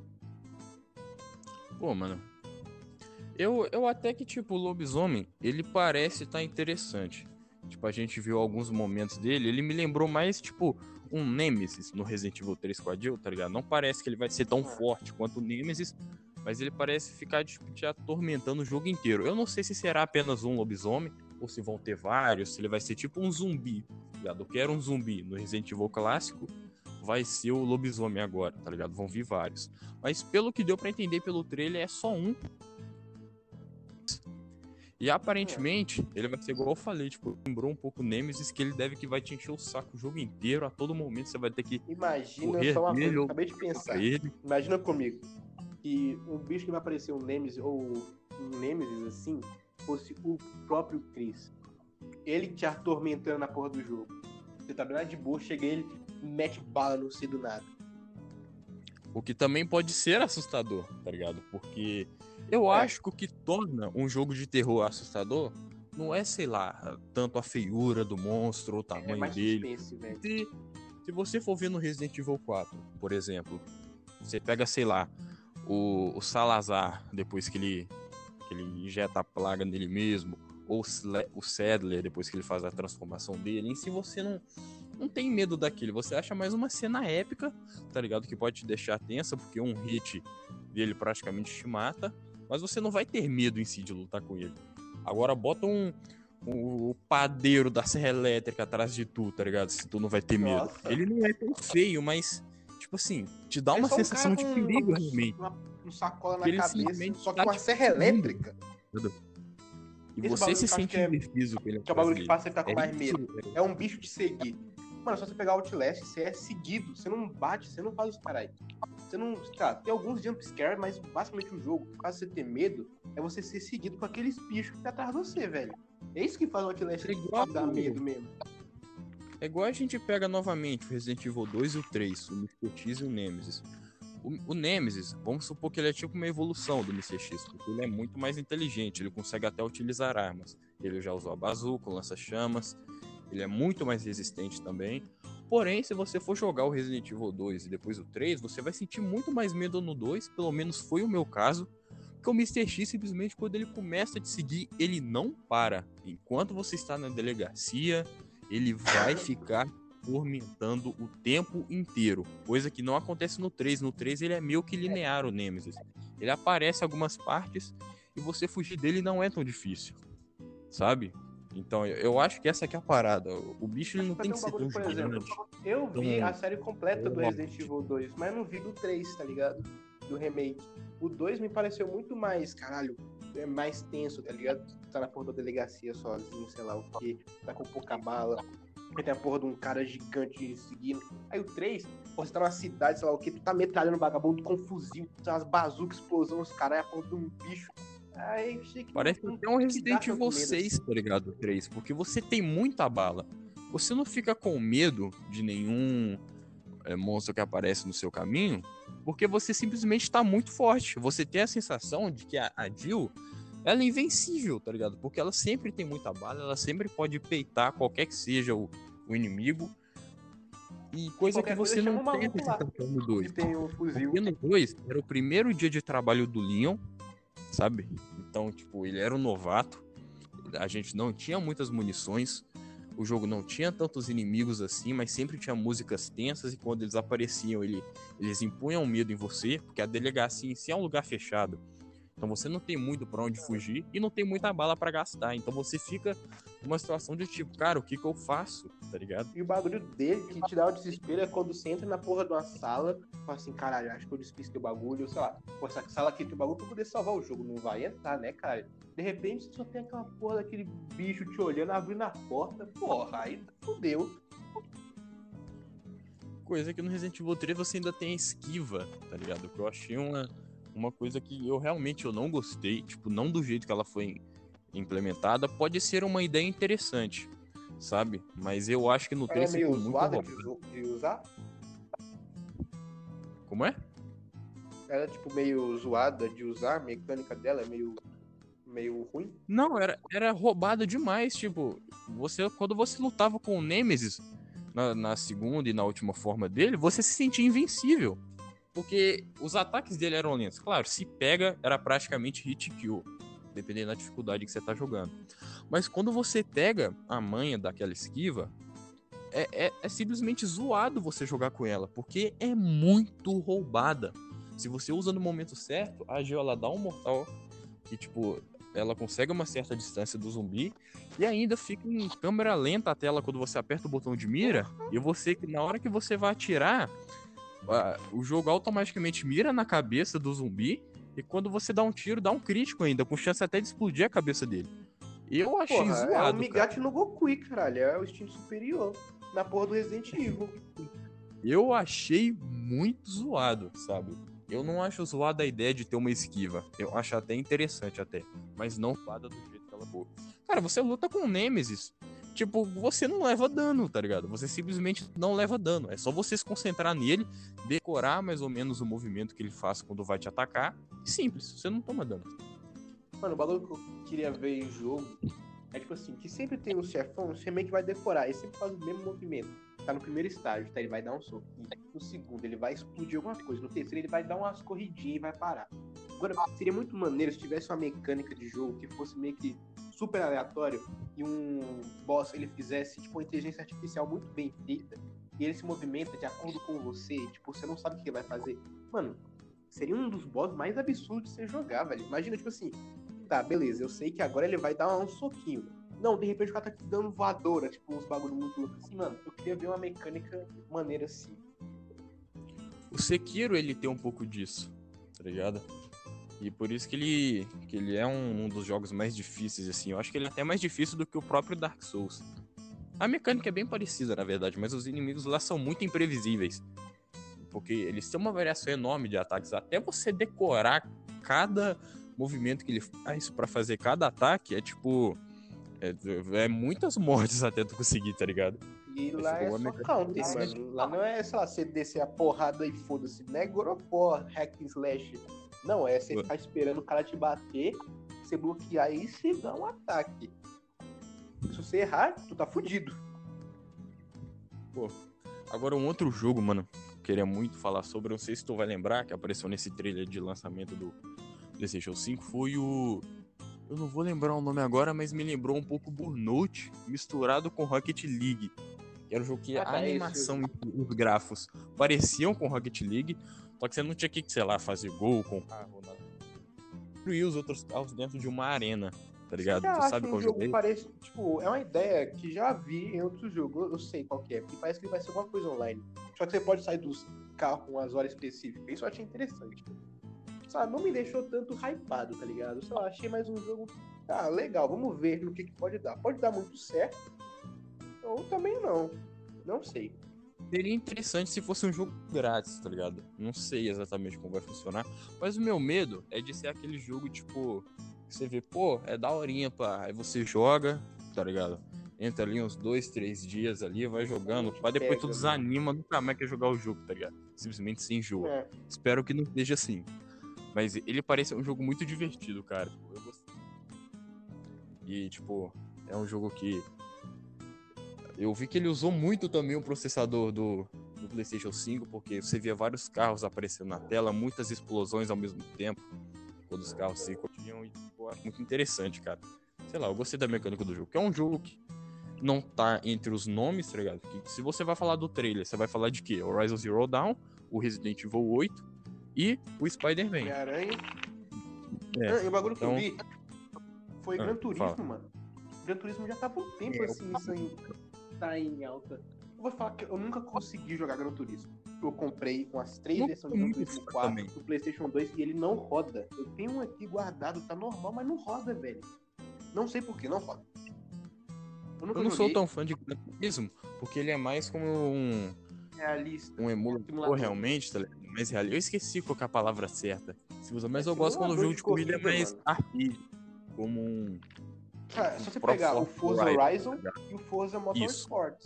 [SPEAKER 2] Pô, mano. Eu, eu até que, tipo, o lobisomem, ele parece estar interessante. Tipo, a gente viu alguns momentos dele, ele me lembrou mais, tipo, um Nemesis no Resident Evil 3 com a Jill, tá ligado? Não parece que ele vai ser tão forte quanto o Nemesis, mas ele parece ficar, tipo, te atormentando o jogo inteiro. Eu não sei se será apenas um lobisomem, ou se vão ter vários, se ele vai ser tipo um zumbi, tá ligado? Eu quero um zumbi no Resident Evil clássico, vai ser o lobisomem agora, tá ligado? Vão vir vários. Mas pelo que deu pra entender pelo trailer, é só um. E aparentemente, ele vai ser igual eu falei, tipo, lembrou um pouco o Nemesis, que ele deve que vai te encher o saco o jogo inteiro, a todo momento você vai ter que
[SPEAKER 1] Imagina
[SPEAKER 2] correr
[SPEAKER 1] só uma coisa, eu acabei de pensar.
[SPEAKER 2] ele.
[SPEAKER 1] Imagina comigo que um bicho que vai aparecer um Nemesis ou um Nemesis assim fosse o próprio Chris. Ele te atormentando na porra do jogo. Você tá bem lá de boa, chega ele, mete bala no C do nada.
[SPEAKER 2] O que também pode ser assustador, tá ligado? Porque eu
[SPEAKER 1] É.
[SPEAKER 2] acho que o que torna um jogo de terror assustador não é, sei lá, tanto a feiura do monstro, o
[SPEAKER 1] É
[SPEAKER 2] tamanho
[SPEAKER 1] mais
[SPEAKER 2] dele.
[SPEAKER 1] suspense, velho.
[SPEAKER 2] Se, se você for ver no Resident Evil 4, por exemplo, você pega, sei lá, o, o Salazar, depois que ele, que ele injeta a plaga nele mesmo, ou o Sadler, depois que ele faz a transformação dele, em si você não, não tem medo daquele. Você acha mais uma cena épica, tá ligado? Que pode te deixar tensa, porque um hit dele praticamente te mata. Mas você não vai ter medo em si de lutar com ele. Agora bota um, o padeiro da serra elétrica atrás de tu, tá ligado? Se tu não vai ter medo. Nossa. Ele não é tão feio, mas, tipo assim, te dá uma sensação um de perigo, realmente.
[SPEAKER 1] Um sacola na cabeça, só que tá uma serra elétrica.
[SPEAKER 2] E você se sente é, indeciso
[SPEAKER 1] com ele. Que é o bagulho que faz você ficar com é mais medo. É um bicho de seguir. Mano, só você pegar o Outlast, você é seguido. Você não bate, você não faz os caras Você não. Tá, tem alguns jumpscare, mas basicamente o jogo, caso você ter medo, é você ser seguido com aqueles bichos que tá atrás de você, velho. É isso que faz o Outlast é igual, dar medo mesmo.
[SPEAKER 2] É igual a gente pega novamente o Resident Evil 2 e o 3, o Mr. X e o Nemesis. O, o Nemesis, vamos supor que ele é tipo uma evolução do Mr. X, porque ele é muito mais inteligente, ele consegue até utilizar armas. Ele já usou a bazuca, lança-chamas, ele é muito mais resistente também. Porém, se você for jogar o Resident Evil 2 e depois o 3, você vai sentir muito mais medo no 2, pelo menos foi o meu caso, que o Mr. X simplesmente quando ele começa a te seguir, ele não para. Enquanto você está na delegacia, ele vai ficar tormentando o tempo inteiro, coisa que não acontece no 3. No 3 ele é meio que linear o Nemesis. Ele aparece em algumas partes e você fugir dele não é tão difícil, sabe? Então eu acho que essa aqui é a parada. O bicho ele não tem que ser tão
[SPEAKER 1] grande. Eu vi a série completa do Resident Evil 2, mas não vi do 3, tá ligado? Do remake. O 2 me pareceu muito mais, caralho, é mais tenso, tá ligado? Tá na porra da delegacia sozinho, sei lá o que, tá com pouca bala, Aí tem a porra de um cara gigante seguindo. Aí o 3, você tá numa cidade, sei lá o que, tu tá metralhando vagabundo com fuzil, tem umas bazucas, explosão, os caras, é a porra de um bicho. Aí,
[SPEAKER 2] que Parece que é um Resident Evil 6, tá ligado? 3, porque você tem muita bala. Você não fica com medo de nenhum é, monstro que aparece no seu caminho, porque você simplesmente tá muito forte. Você tem a sensação de que a, a Jill ela é invencível, tá ligado? Porque ela sempre tem muita bala, ela sempre pode peitar qualquer que seja o, o inimigo. E coisa qualquer que você não tem no 2.
[SPEAKER 1] Tem o fuzil.
[SPEAKER 2] Porque no 2 era o primeiro dia de trabalho do Leon, sabe? Então, tipo, ele era um novato. A gente não tinha muitas munições. O jogo não tinha tantos inimigos assim, mas sempre tinha músicas tensas e quando eles apareciam, ele, eles impunham medo em você, porque a delegacia em si é um lugar fechado. Então você não tem muito para onde fugir e não tem muita bala para gastar. Então você fica numa situação de tipo, cara, o que que eu faço? Tá ligado?
[SPEAKER 1] E o bagulho dele que te dá o desespero é quando você entra na porra de uma sala, fala assim, caralho, acho que eu despistei o bagulho, sei lá, pô, essa sala aqui tem o bagulho pra poder salvar o jogo. Não vai entrar, né, cara? De repente você só tem aquela porra daquele bicho te olhando, abrindo a porta, porra, aí fudeu.
[SPEAKER 2] Coisa que no Resident Evil 3 você ainda tem a esquiva, tá ligado? Que eu achei uma uma coisa que eu realmente eu não gostei, tipo, não do jeito que ela foi implementada, pode ser uma ideia interessante, sabe? Mas eu acho que no 3
[SPEAKER 1] é ficou muito roubado. De usar?
[SPEAKER 2] Como é?
[SPEAKER 1] Ela é tipo meio zoada de usar, a mecânica dela é meio meio ruim?
[SPEAKER 2] Não, era, era roubada demais, tipo, você quando você lutava com o Nemesis na, na segunda e na última forma dele, você se sentia invencível. Porque os ataques dele eram lentos. Claro, se pega, era praticamente hit kill. Dependendo da dificuldade que você tá jogando. Mas quando você pega a manha daquela esquiva, é, é, é, simplesmente zoado você jogar com ela, porque é muito roubada. Se você usa no momento certo, a Geo ela dá um mortal que, tipo, ela consegue uma certa distância do zumbi e ainda fica em câmera lenta a tela quando você aperta o botão de mira e você, na hora que você vai atirar, o jogo automaticamente mira na cabeça do zumbi e quando você dá um tiro, dá um crítico ainda, com chance até de explodir a cabeça dele. Eu achei porra, zoado. É
[SPEAKER 1] o Migate no Goku, caralho. É o instinto superior na porra do Resident Evil.
[SPEAKER 2] Eu achei muito zoado, sabe? Eu não acho zoada a ideia de ter uma esquiva. Eu acho até interessante até. Mas não zoada do jeito que ela for. Cara, você luta com o Nemesis tipo, você não leva dano, tá ligado? Você simplesmente não leva dano. É só você se concentrar nele, decorar mais ou menos o movimento que ele faz quando vai te atacar. Simples, você não toma dano.
[SPEAKER 1] Mano, o bagulho que eu queria ver em jogo é tipo assim, que sempre tem um chefão, você meio que vai decorar, ele sempre faz o mesmo movimento. Tá no primeiro estágio, tá? Ele vai dar um soco. No segundo, ele vai explodir alguma coisa. No terceiro, ele vai dar umas corridinhas e vai parar. Agora, seria muito maneiro se tivesse uma mecânica de jogo que fosse meio que super aleatório e um boss ele fizesse tipo uma inteligência artificial muito bem feita e ele se movimenta de acordo com você, tipo, você não sabe o que ele vai fazer. Mano, seria um dos boss mais absurdos de você jogar, velho. Imagina, tipo assim, tá, beleza, eu sei que agora ele vai dar um soquinho. Não, de repente o cara tá te dando voadora, tipo, uns bagulho muito louco assim, mano. Eu queria ver uma mecânica maneira assim.
[SPEAKER 2] O Sekiro, ele tem um pouco disso, tá ligado? E por isso que ele, que ele é um, um, dos jogos mais difíceis, assim. Eu acho que ele é até mais difícil do que o próprio Dark Souls. A mecânica é bem parecida, na verdade, mas os inimigos lá são muito imprevisíveis. Porque eles têm uma variação enorme de ataques. Até você decorar cada movimento que ele faz para fazer cada ataque, é tipo. É, é, muitas mortes até tu conseguir, tá ligado?
[SPEAKER 1] E lá é só counter, mano. Lá não é, sei lá, você descer a porrada e foda-se. Não é War, hack and slash. Não, é você ficar esperando o cara te bater, você bloquear e você dá um ataque. Se você errar, tu tá fudido.
[SPEAKER 2] Pô, agora um outro jogo, mano, queria muito falar sobre, não sei se tu vai lembrar, que apareceu nesse trailer de lançamento do PlayStation 5, foi o eu não vou lembrar o nome agora, mas me lembrou um pouco Burnout misturado com Rocket League. Era um jogo que ah, a tá, animação e os gráficos pareciam com Rocket League, só que você não tinha que, sei lá, fazer gol com carro, nada. Destruir os outros carros dentro de uma arena, tá ligado?
[SPEAKER 1] Tu sabe qual um jogo parece, tipo, é uma ideia que já vi em outros jogos, eu sei qual que é, porque parece que vai ser alguma coisa online. Só que você pode sair dos carros umas horas específicas. Isso eu achei interessante sabe, não me deixou tanto hypado, tá ligado? Sei lá, achei mais um jogo. Ah, legal, vamos ver no que, que pode dar. Pode dar muito certo, ou também não. Não sei.
[SPEAKER 2] Seria interessante se fosse um jogo grátis, tá ligado? Não sei exatamente como vai funcionar. Mas o meu medo é de ser aquele jogo, tipo, você vê, pô, é daorinha, pá. Aí você joga, tá ligado? Entra ali uns dois, três dias ali, vai jogando, pá, depois tu desanima, nunca mais quer jogar o jogo, tá ligado? Simplesmente se enjoa. É. Espero que não seja assim. Mas ele parece um jogo muito divertido, cara. Eu gostei. E, tipo, é um jogo que. Eu vi que ele usou muito também o processador do, do PlayStation 5, porque você via vários carros aparecendo na tela, muitas explosões ao mesmo tempo, quando os carros se continuam. E, pô, muito interessante, cara. Sei lá, eu gostei da mecânica do jogo, que é um jogo que não tá entre os nomes, tá ligado? Que se você vai falar do trailer, você vai falar de quê? Horizon Zero Dawn, o Resident Evil 8 e o Spider-Man.
[SPEAKER 1] Homem-Aranha. É. Ah, e o bagulho que então... eu vi foi ah, Gran Turismo, fala. mano. Gran Turismo já tava um tempo é, assim, isso aí tá em alta. Eu vou falar que eu nunca consegui jogar Gran Turismo. Eu comprei umas três não, versões do Gran Turismo 4 também. do PlayStation 2 e ele não roda. Eu tenho um aqui guardado, tá normal, mas não roda, velho. Não sei por que, não roda.
[SPEAKER 2] Eu, eu não joguei. sou tão fã de Gran Turismo, porque ele é mais como um.
[SPEAKER 1] Realista.
[SPEAKER 2] Um emulador realmente, tá ligado? Mais realista. Eu esqueci qual é a palavra certa. Se usa, mas é eu gosto quando o jogo de corrida, é mais mano. arcade. Como um.
[SPEAKER 1] Ah, só você pegar o Forza Horizon tá e o Forza Motorsport.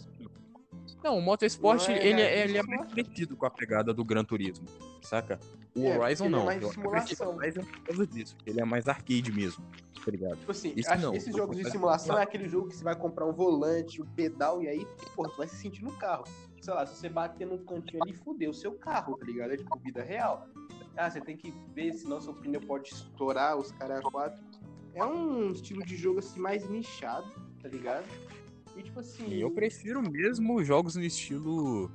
[SPEAKER 2] Não, o Motorsport, não é, ele, é, ele é mais parecido com a pegada do Gran Turismo, saca? O é, Horizon não.
[SPEAKER 1] Ele é mais simulação.
[SPEAKER 2] Mais por causa disso, ele é mais arcade mesmo, tá ligado?
[SPEAKER 1] Tipo assim, Esse acho não, esses jogos de simulação é aquele jogo que você vai comprar um volante, um pedal, e aí, pô, tu vai se sentir no carro sei lá, se você bater no cantinho ali, fudeu o seu carro, tá ligado? É tipo vida real. Ah, você tem que ver, senão seu pneu pode estourar, os caras quatro. É um estilo de jogo assim mais nichado, tá ligado? E tipo assim.
[SPEAKER 2] Eu prefiro mesmo jogos no estilo.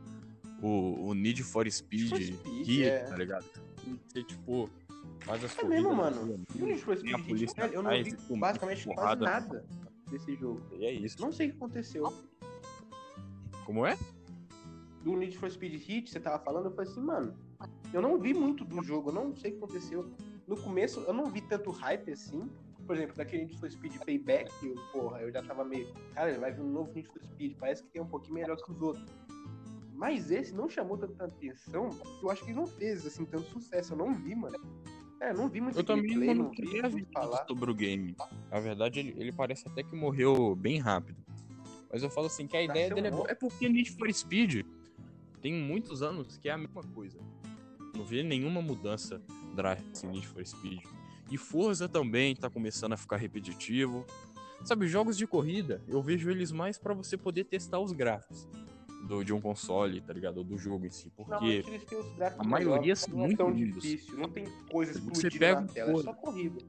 [SPEAKER 2] O, o Need for Speed, for Speed Heat, é. tá ligado? Ser tipo. Faz as
[SPEAKER 1] é corridas. mesmo, mano. E o Need for Speed Heat, eu não vi basicamente quase nada desse jogo.
[SPEAKER 2] E é isso.
[SPEAKER 1] Não sei o que aconteceu.
[SPEAKER 2] Como é?
[SPEAKER 1] Do Need for Speed Hit, você tava falando, eu falei assim, mano, eu não vi muito do jogo, eu não sei o que aconteceu. No começo, eu não vi tanto hype assim. Por exemplo, daquele Need for Speed Payback, eu, porra, eu já tava meio. Cara, vai vir um novo Need for Speed, parece que tem um pouquinho melhor que os outros. Mas esse não chamou tanta atenção, eu acho que não fez assim tanto sucesso. Eu não vi, mano. É, não vi muito
[SPEAKER 2] Eu também não, não vi falar sobre o game. Na verdade, ele, ele parece até que morreu bem rápido. Mas eu falo assim que a ideia dele é boa. É porque Need for Speed tem muitos anos que é a mesma coisa. Não vê nenhuma mudança drástica em Need for Speed. E Forza também tá começando a ficar repetitivo. Sabe, jogos de corrida, eu vejo eles mais para você poder testar os gráficos do, de um console, tá ligado? Do jogo em si. Porque a maioria são muito
[SPEAKER 1] não é tão difícil, não tem coisas explodindo na tela, é só corrida.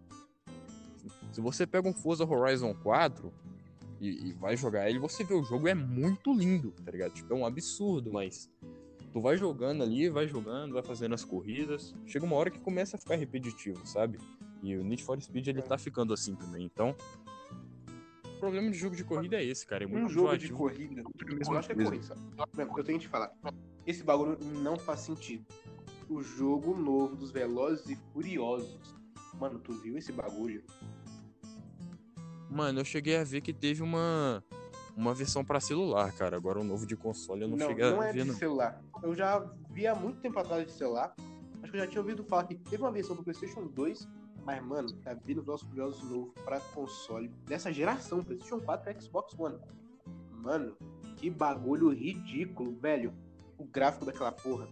[SPEAKER 2] Se você pega um Forza Horizon 4 e, e vai jogar ele, você vê o jogo é muito lindo, tá ligado? Tipo, é um absurdo, mas tu vai jogando ali, vai jogando, vai fazendo as corridas. Chega uma hora que começa a ficar repetitivo, sabe? E o Need for Speed ele tá ficando assim também. Então, o problema de jogo de corrida é esse, cara. É muito
[SPEAKER 1] um jogo de corrida. Eu
[SPEAKER 2] mesma
[SPEAKER 1] acho que é corrida, Eu tenho que te falar. Esse bagulho não faz sentido. O jogo novo dos Velozes e Furiosos. Mano, tu viu esse bagulho?
[SPEAKER 2] Mano, eu cheguei a ver que teve uma uma versão pra celular, cara. Agora o novo de console eu não,
[SPEAKER 1] não,
[SPEAKER 2] cheguei
[SPEAKER 1] não
[SPEAKER 2] a
[SPEAKER 1] é
[SPEAKER 2] ver,
[SPEAKER 1] de
[SPEAKER 2] não.
[SPEAKER 1] celular. Eu já vi há muito tempo atrás de celular. Acho que eu já tinha ouvido falar que teve uma versão do PlayStation 2. Mas, mano, tá vindo Velozes e Furiosos novo pra console dessa geração. PlayStation 4 e Xbox One. Mano, que bagulho ridículo, velho. O gráfico daquela porra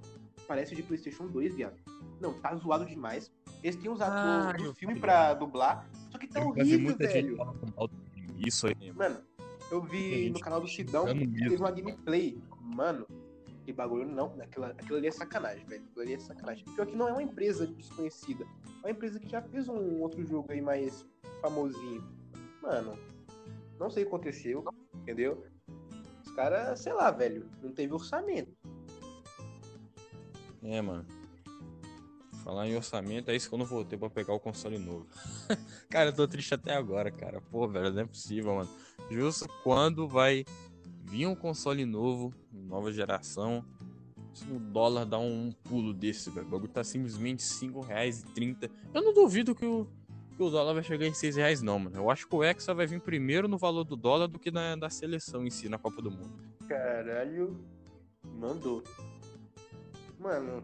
[SPEAKER 1] parece de PlayStation 2, viado. Não, tá zoado demais. Eles têm os
[SPEAKER 2] Ah,
[SPEAKER 1] do filme pra dublar. Só que tá
[SPEAKER 2] Eu
[SPEAKER 1] horrível, velho.
[SPEAKER 2] Isso aí.
[SPEAKER 1] Mano, eu vi no canal do Sidão teve uma gameplay. Mano, que bagulho não. Aquilo, aquilo ali é sacanagem, velho. Aquilo ali é sacanagem. Pior que não é uma empresa desconhecida. É uma empresa que já fez um outro jogo aí mais famosinho. Mano, não sei o que aconteceu, entendeu? Os caras, sei lá, velho, não teve orçamento.
[SPEAKER 2] É, mano. Falar em orçamento, é isso que eu não voltei pra pegar o console novo. cara, eu tô triste até agora, cara. Pô, velho, não é possível, mano. Justo quando vai vir um console novo, nova geração, se o dólar dá um pulo desse, velho. O bagulho tá simplesmente R$ 5,30. Eu não duvido que o, que o dólar vai chegar em 6 reais, não, mano. Eu acho que o Hexa vai vir primeiro no valor do dólar do que na da seleção em si, na Copa do Mundo.
[SPEAKER 1] Caralho, mandou. Mano,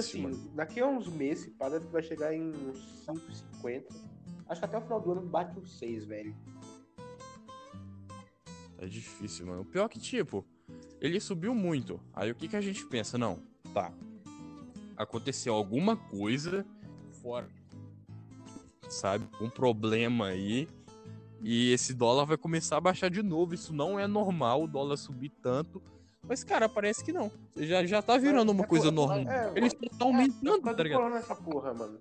[SPEAKER 2] Isso,
[SPEAKER 1] assim,
[SPEAKER 2] mano.
[SPEAKER 1] daqui a uns meses, parece que vai chegar em uns 5,50. Acho que até o final do ano bate uns 6, velho.
[SPEAKER 2] Tá difícil, mano. O pior que, tipo, ele subiu muito. Aí o que, que a gente pensa? Não, tá. Aconteceu alguma coisa fora. Sabe? Um problema aí. E esse dólar vai começar a baixar de novo. Isso não é normal o dólar subir tanto. Mas, cara, parece que não. Já, já tá virando uma
[SPEAKER 1] É,
[SPEAKER 2] coisa
[SPEAKER 1] é,
[SPEAKER 2] normal.
[SPEAKER 1] é,
[SPEAKER 2] Eles estão
[SPEAKER 1] É,
[SPEAKER 2] aumentando,
[SPEAKER 1] tá
[SPEAKER 2] tá ligado?
[SPEAKER 1] essa porra, mano.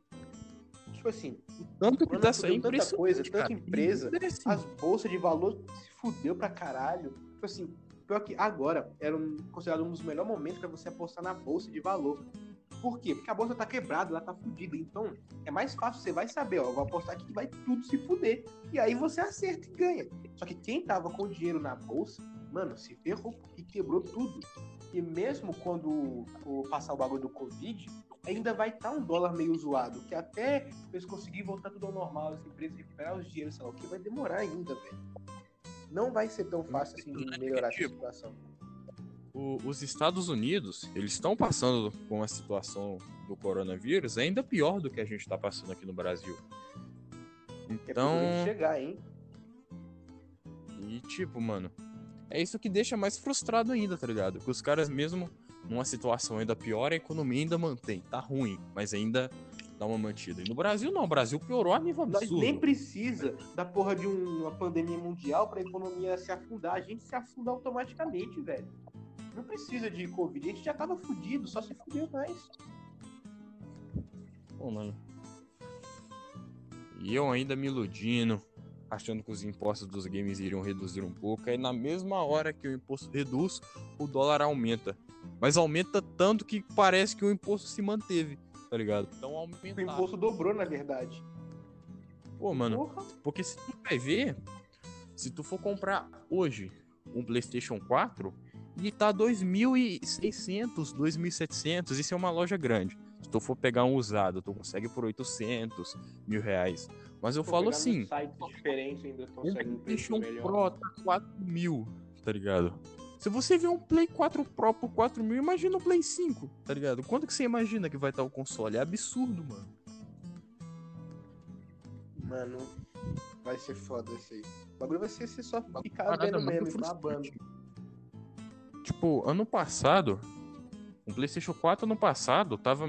[SPEAKER 1] Tipo assim,
[SPEAKER 2] Tanto que tá saindo
[SPEAKER 1] tanta coisa, tanta
[SPEAKER 2] cara.
[SPEAKER 1] empresa,
[SPEAKER 2] E, assim,
[SPEAKER 1] as bolsas de valor se fudeu pra caralho. Tipo assim, pior que agora era um, considerado um dos melhores momentos pra você apostar na bolsa de valor. Por quê? Porque a bolsa tá quebrada, ela tá fudida. Então, é mais fácil, você vai saber, ó, eu vou apostar aqui que vai tudo se fuder. E aí você acerta e ganha. Só que quem tava com dinheiro na bolsa, mano, se ferrou e quebrou tudo. E mesmo quando passar o bagulho do Covid, ainda vai estar um dólar meio zoado. Que até eles conseguirem voltar tudo ao normal, as empresas recuperar os dinheiros, sei lá o que, vai demorar ainda, velho. Não vai ser tão fácil assim de melhorar essa situação.
[SPEAKER 2] o- os Estados Unidos, eles estão passando com a situação do coronavírus ainda pior do que a gente está passando aqui no Brasil.
[SPEAKER 1] É
[SPEAKER 2] Então,
[SPEAKER 1] então... chegar, hein?
[SPEAKER 2] e tipo, mano, é isso que deixa mais frustrado ainda, tá ligado? Que os caras mesmo numa situação ainda pior, a economia ainda mantém, tá ruim, mas ainda dá uma mantida. E no Brasil não, o Brasil piorou a nível
[SPEAKER 1] Nós
[SPEAKER 2] absurdo.
[SPEAKER 1] nem precisa da porra de um- uma pandemia mundial pra economia se afundar. A gente se afunda automaticamente, velho. Não precisa de Covid. A gente já tava fudido, só se fudeu mais.
[SPEAKER 2] Pô, mano. E eu ainda me iludindo, achando que os impostos dos games iriam reduzir um pouco. Aí na mesma hora que o imposto reduz, o dólar aumenta. Mas aumenta tanto que parece que o imposto se manteve, tá ligado? Então
[SPEAKER 1] O
[SPEAKER 2] aumenta.
[SPEAKER 1] imposto dobrou, na verdade.
[SPEAKER 2] Pô, mano,
[SPEAKER 1] Porra.
[SPEAKER 2] porque se tu vai ver, se tu for comprar hoje um PlayStation 4, ele tá 2.600, 2.700, isso é uma loja grande. Se tu for pegar um usado, tu consegue por 800 mil reais. Mas eu
[SPEAKER 1] Vou
[SPEAKER 2] falo assim,
[SPEAKER 1] diferentes ainda
[SPEAKER 2] um
[SPEAKER 1] melhor.
[SPEAKER 2] Pro tá 4 mil, tá ligado? Se você vê um Play 4 Pro por 4 mil, imagina um Play 5, tá ligado? Quanto que você imagina que vai estar o console? É absurdo, mano.
[SPEAKER 1] Mano, vai ser foda isso aí. O bagulho vai ser, ser só ficar
[SPEAKER 2] Parada
[SPEAKER 1] vendo
[SPEAKER 2] frustrante.
[SPEAKER 1] babando.
[SPEAKER 2] Tipo, ano passado, um PlayStation 4 ano passado tava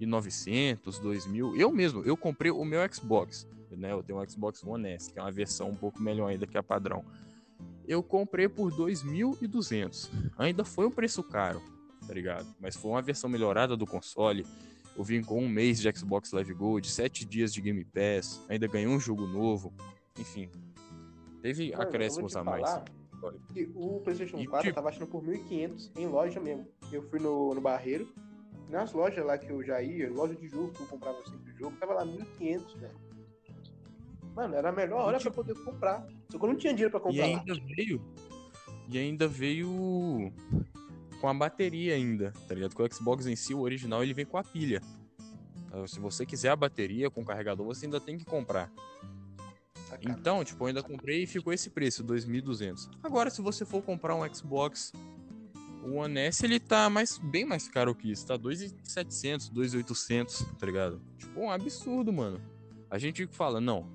[SPEAKER 2] 1.900, 2.000. Eu mesmo, eu comprei o meu Xbox, né? Eu tenho um Xbox One S, que é uma versão um pouco melhor ainda que a padrão. Eu comprei por 2.200. Ainda foi um preço caro, tá ligado? Mas foi uma versão melhorada do console, Eu vim com um mês de Xbox Live Gold, sete dias de Game Pass, ainda ganhei um jogo novo. Enfim, teve
[SPEAKER 1] Mano,
[SPEAKER 2] acréscimos a mais.
[SPEAKER 1] o PlayStation
[SPEAKER 2] E,
[SPEAKER 1] 4 eu
[SPEAKER 2] tipo-
[SPEAKER 1] tava achando por 1.500 em loja mesmo. Eu fui no, no Barreiro, nas lojas lá que eu já ia, loja de jogo, que eu comprava sempre jogo, tava lá 1.500, velho. Mano, era a melhor hora
[SPEAKER 2] E,
[SPEAKER 1] pra poder comprar. Só que eu não tinha dinheiro pra
[SPEAKER 2] E
[SPEAKER 1] comprar lá.
[SPEAKER 2] ainda veio. E ainda veio com a bateria ainda, tá ligado? Com o Xbox em si, o original, ele vem com a pilha. Ah, Se você quiser a bateria com carregador, você ainda tem que comprar.
[SPEAKER 1] Sacanagem.
[SPEAKER 2] Então, tipo, eu ainda comprei e ficou esse preço, 2.200. Agora, se você for comprar um Xbox o One S, ele tá mais, bem mais caro que isso. Tá 2.700, 2.800, tá ligado? Tipo, um absurdo, mano. A gente fala, não,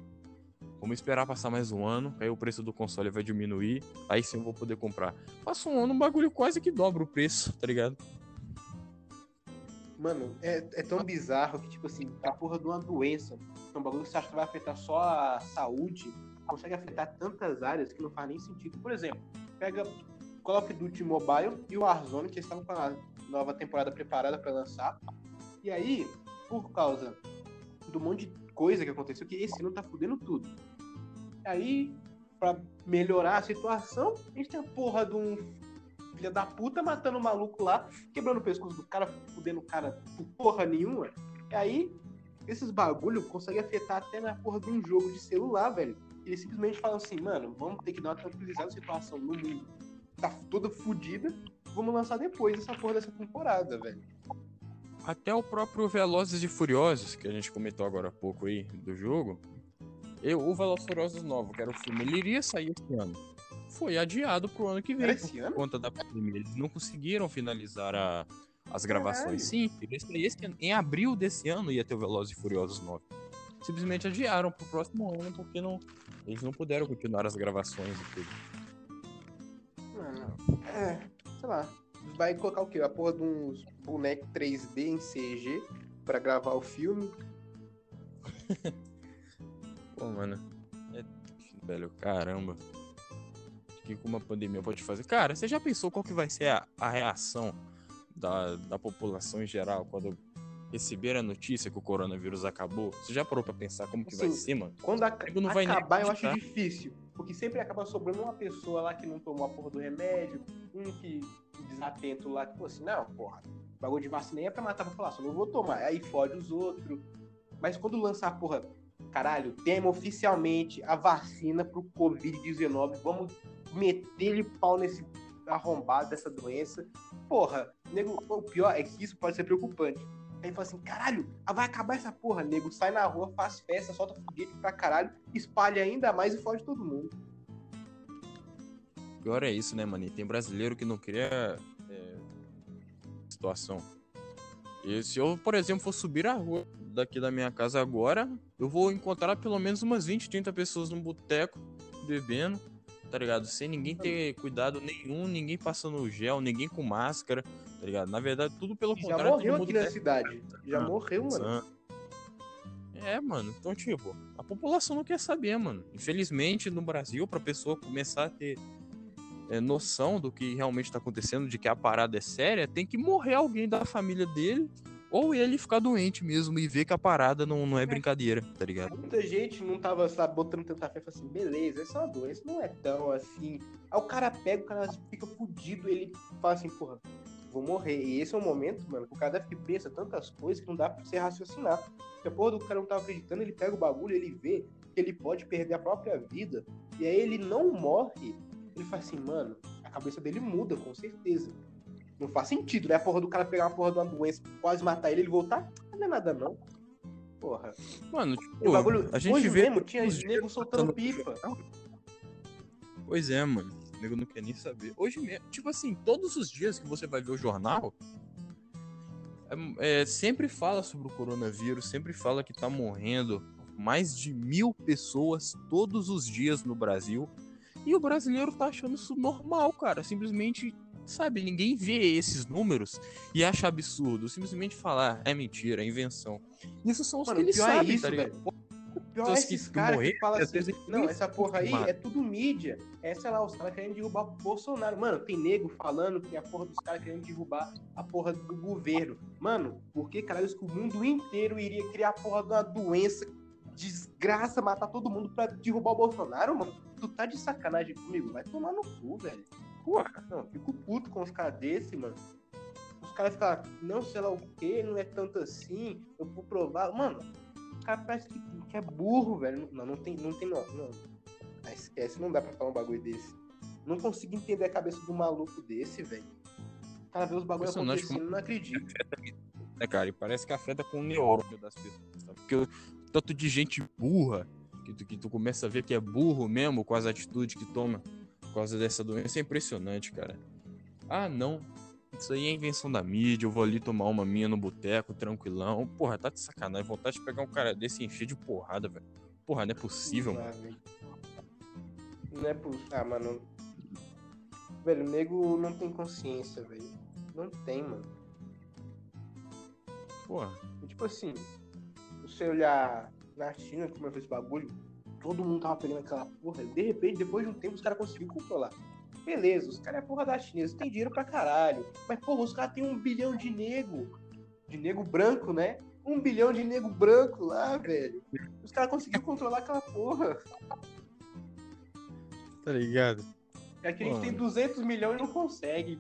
[SPEAKER 2] vamos esperar passar mais um ano, aí o preço do console vai diminuir, aí sim eu vou poder comprar. Passa um ano, um bagulho quase que dobra o preço, tá ligado?
[SPEAKER 1] Mano, é, é tão bizarro que, tipo assim, a porra de uma doença, é um bagulho que você acha que vai afetar só a saúde, consegue afetar tantas áreas que não faz nem sentido. Por exemplo, pega Call of Duty Mobile e o Warzone, que estavam com a nova temporada preparada pra lançar. E aí, por causa do monte de coisa que aconteceu, que esse ano tá fudendo tudo. E aí, pra melhorar a situação, a gente tem a porra de um filho da puta matando o maluco lá, quebrando o pescoço do cara, fudendo o cara por porra nenhuma. E aí, esses bagulho conseguem afetar até na porra de um jogo de celular, velho. Eles simplesmente falam assim, mano, vamos ter que dar uma tranquilizada na situação no mundo. Tá toda fudida, vamos lançar depois essa porra dessa temporada, velho.
[SPEAKER 2] Até o próprio Velozes e Furiosos, que a gente comentou agora há pouco aí do jogo, eu, o Velozes e Furiosos novo, que era o filme, ele iria sair esse ano. Foi adiado pro ano que vem.
[SPEAKER 1] Era
[SPEAKER 2] por
[SPEAKER 1] ano?
[SPEAKER 2] conta da pandemia. Eles não conseguiram finalizar a- as gravações. Sim, ele ia sair esse ano. em abril desse ano ia ter o Velozes e Furiosos 9. Simplesmente adiaram pro próximo ano, porque não, eles não puderam continuar as gravações e tudo.
[SPEAKER 1] Mano, é, sei lá. Vai colocar o quê? A porra de uns bonecos 3D em CG pra gravar o filme.
[SPEAKER 2] Pô, mano. É, velho, caramba. O que uma pandemia pode fazer? Cara, você já pensou qual que vai ser a, a reação da, da população em geral quando receber a notícia que o coronavírus acabou? Você já parou pra pensar como que vai
[SPEAKER 1] Sim.
[SPEAKER 2] ser, mano?
[SPEAKER 1] Quando
[SPEAKER 2] Nego não vai
[SPEAKER 1] acabar, eu acho difícil. Porque sempre acaba sobrando uma pessoa lá que não tomou a porra do remédio, um que desatento lá, que, pô, assim, não, porra, bagulho de vacina aí é pra matar a população, não vou tomar. Aí fode os outros. Mas quando lançar porra, caralho, temos oficialmente a vacina pro Covid-19, vamos meter-lhe pau nesse arrombado dessa doença. Porra, nego, o pior é que isso pode ser preocupante. Aí fala assim, caralho, ah, vai acabar essa porra, nego. Sai na rua, faz festa, solta foguete pra caralho, espalha ainda mais e fode todo mundo.
[SPEAKER 2] Pior é isso, né, mano? E tem brasileiro que não queria é, situação. E se eu, por exemplo, for subir a rua daqui da minha casa agora, eu vou encontrar pelo menos umas 20, 30 pessoas num boteco bebendo, tá ligado? Sem ninguém ter cuidado nenhum, ninguém passando gel, ninguém com máscara, tá ligado? Na verdade, tudo pelo
[SPEAKER 1] Já
[SPEAKER 2] contrário.
[SPEAKER 1] morreu
[SPEAKER 2] todo
[SPEAKER 1] aqui na cidade. Já
[SPEAKER 2] Ah,
[SPEAKER 1] morreu, mano.
[SPEAKER 2] É, mano. Então, tipo, a população não quer saber, mano. Infelizmente, no Brasil, pra pessoa começar a ter é, noção do que realmente tá acontecendo, de que a parada é séria, tem que morrer alguém da família dele, ou ele ficar doente mesmo e ver que a parada não, não é brincadeira, tá ligado?
[SPEAKER 1] Muita gente não tava, sabe, botando tanta fé, assim, beleza, essa é uma doença, não é tão assim. Aí o cara pega, o cara fica fudido, ele fala assim, porra, vou morrer. E esse é o momento, mano, que o cara deve que pensa tantas coisas que não dá pra você raciocinar. Porque a porra do cara não tava acreditando, ele pega o bagulho, ele vê que ele pode perder a própria vida, e aí ele não morre. Ele fala assim, mano, a cabeça dele muda, com certeza. Não faz sentido, né? A porra do cara pegar uma porra de uma doença, quase matar ele, ele voltar. Não é nada, não. Porra.
[SPEAKER 2] Mano,
[SPEAKER 1] O
[SPEAKER 2] tipo,
[SPEAKER 1] bagulho,
[SPEAKER 2] a gente
[SPEAKER 1] hoje
[SPEAKER 2] vê.
[SPEAKER 1] mesmo tinha nego soltando pipa.
[SPEAKER 2] Pois é, mano. O nego não quer nem saber. Hoje mesmo, tipo assim, todos os dias que você vai ver o jornal, é, é, sempre fala sobre o coronavírus, sempre fala que tá morrendo mais de mil pessoas todos os dias no Brasil. E o brasileiro tá achando isso normal, cara. Simplesmente, sabe, ninguém vê esses números e acha absurdo. Simplesmente falar, é mentira, é invenção. Isso são os
[SPEAKER 1] Mano,
[SPEAKER 2] que eles
[SPEAKER 1] pior é
[SPEAKER 2] sabem,
[SPEAKER 1] isso,
[SPEAKER 2] tá ligado?
[SPEAKER 1] velho. Pior
[SPEAKER 2] pessoas
[SPEAKER 1] é esses
[SPEAKER 2] que
[SPEAKER 1] caras que falam assim, não, essa porra aí
[SPEAKER 2] confirmado.
[SPEAKER 1] é tudo mídia. É, sei lá, os caras querendo derrubar o Bolsonaro. Mano, tem nego falando que a porra dos caras querendo derrubar a porra do governo. Mano, por que caralho que o mundo inteiro iria criar a porra de uma doença, desgraça, matar todo mundo pra derrubar o Bolsonaro, mano? Tu tá de sacanagem comigo? Vai tomar no cu, velho. Porra, não, fico puto com os caras desse, mano. Os caras ficam, não sei lá o que, não é tanto assim, eu vou provar. Mano, o cara parece que, que é burro, velho. Não, não tem, não tem, não. não. Ah, esquece, não dá pra falar um bagulho desse. Não consigo entender a cabeça do maluco desse, velho. O cara vê os bagulhos acontecendo, não acredito.
[SPEAKER 2] né, cara? E parece que afeta com o neurônio das pessoas. Sabe? Porque o tanto de gente burra que tu, que tu começa a ver que é burro mesmo com as atitudes que toma por causa dessa doença é impressionante, cara. Ah, não. Isso aí é invenção da mídia. Eu vou ali tomar uma minha no boteco, tranquilão. Porra, tá de sacanagem. Vontade de pegar um cara desse e encher de porrada, velho. Porra, não é possível,
[SPEAKER 1] Não
[SPEAKER 2] mano.
[SPEAKER 1] velho. Não é possível. Ah, mano. Velho, o nego não tem consciência, velho. Não tem, mano.
[SPEAKER 2] Porra.
[SPEAKER 1] E, tipo assim, você olhar na China, como é que esse bagulho, todo mundo tava pegando aquela porra. De repente, depois de um tempo, os caras conseguiram controlar. Beleza, os caras é porra da China, eles têm dinheiro pra caralho. Mas, porra, os caras têm um bilhão de nego. De nego branco, né? Um bilhão de nego branco lá, velho. Os caras conseguiram controlar aquela porra.
[SPEAKER 2] Tá ligado?
[SPEAKER 1] É que a gente
[SPEAKER 2] Mano.
[SPEAKER 1] tem 200 milhões e não consegue.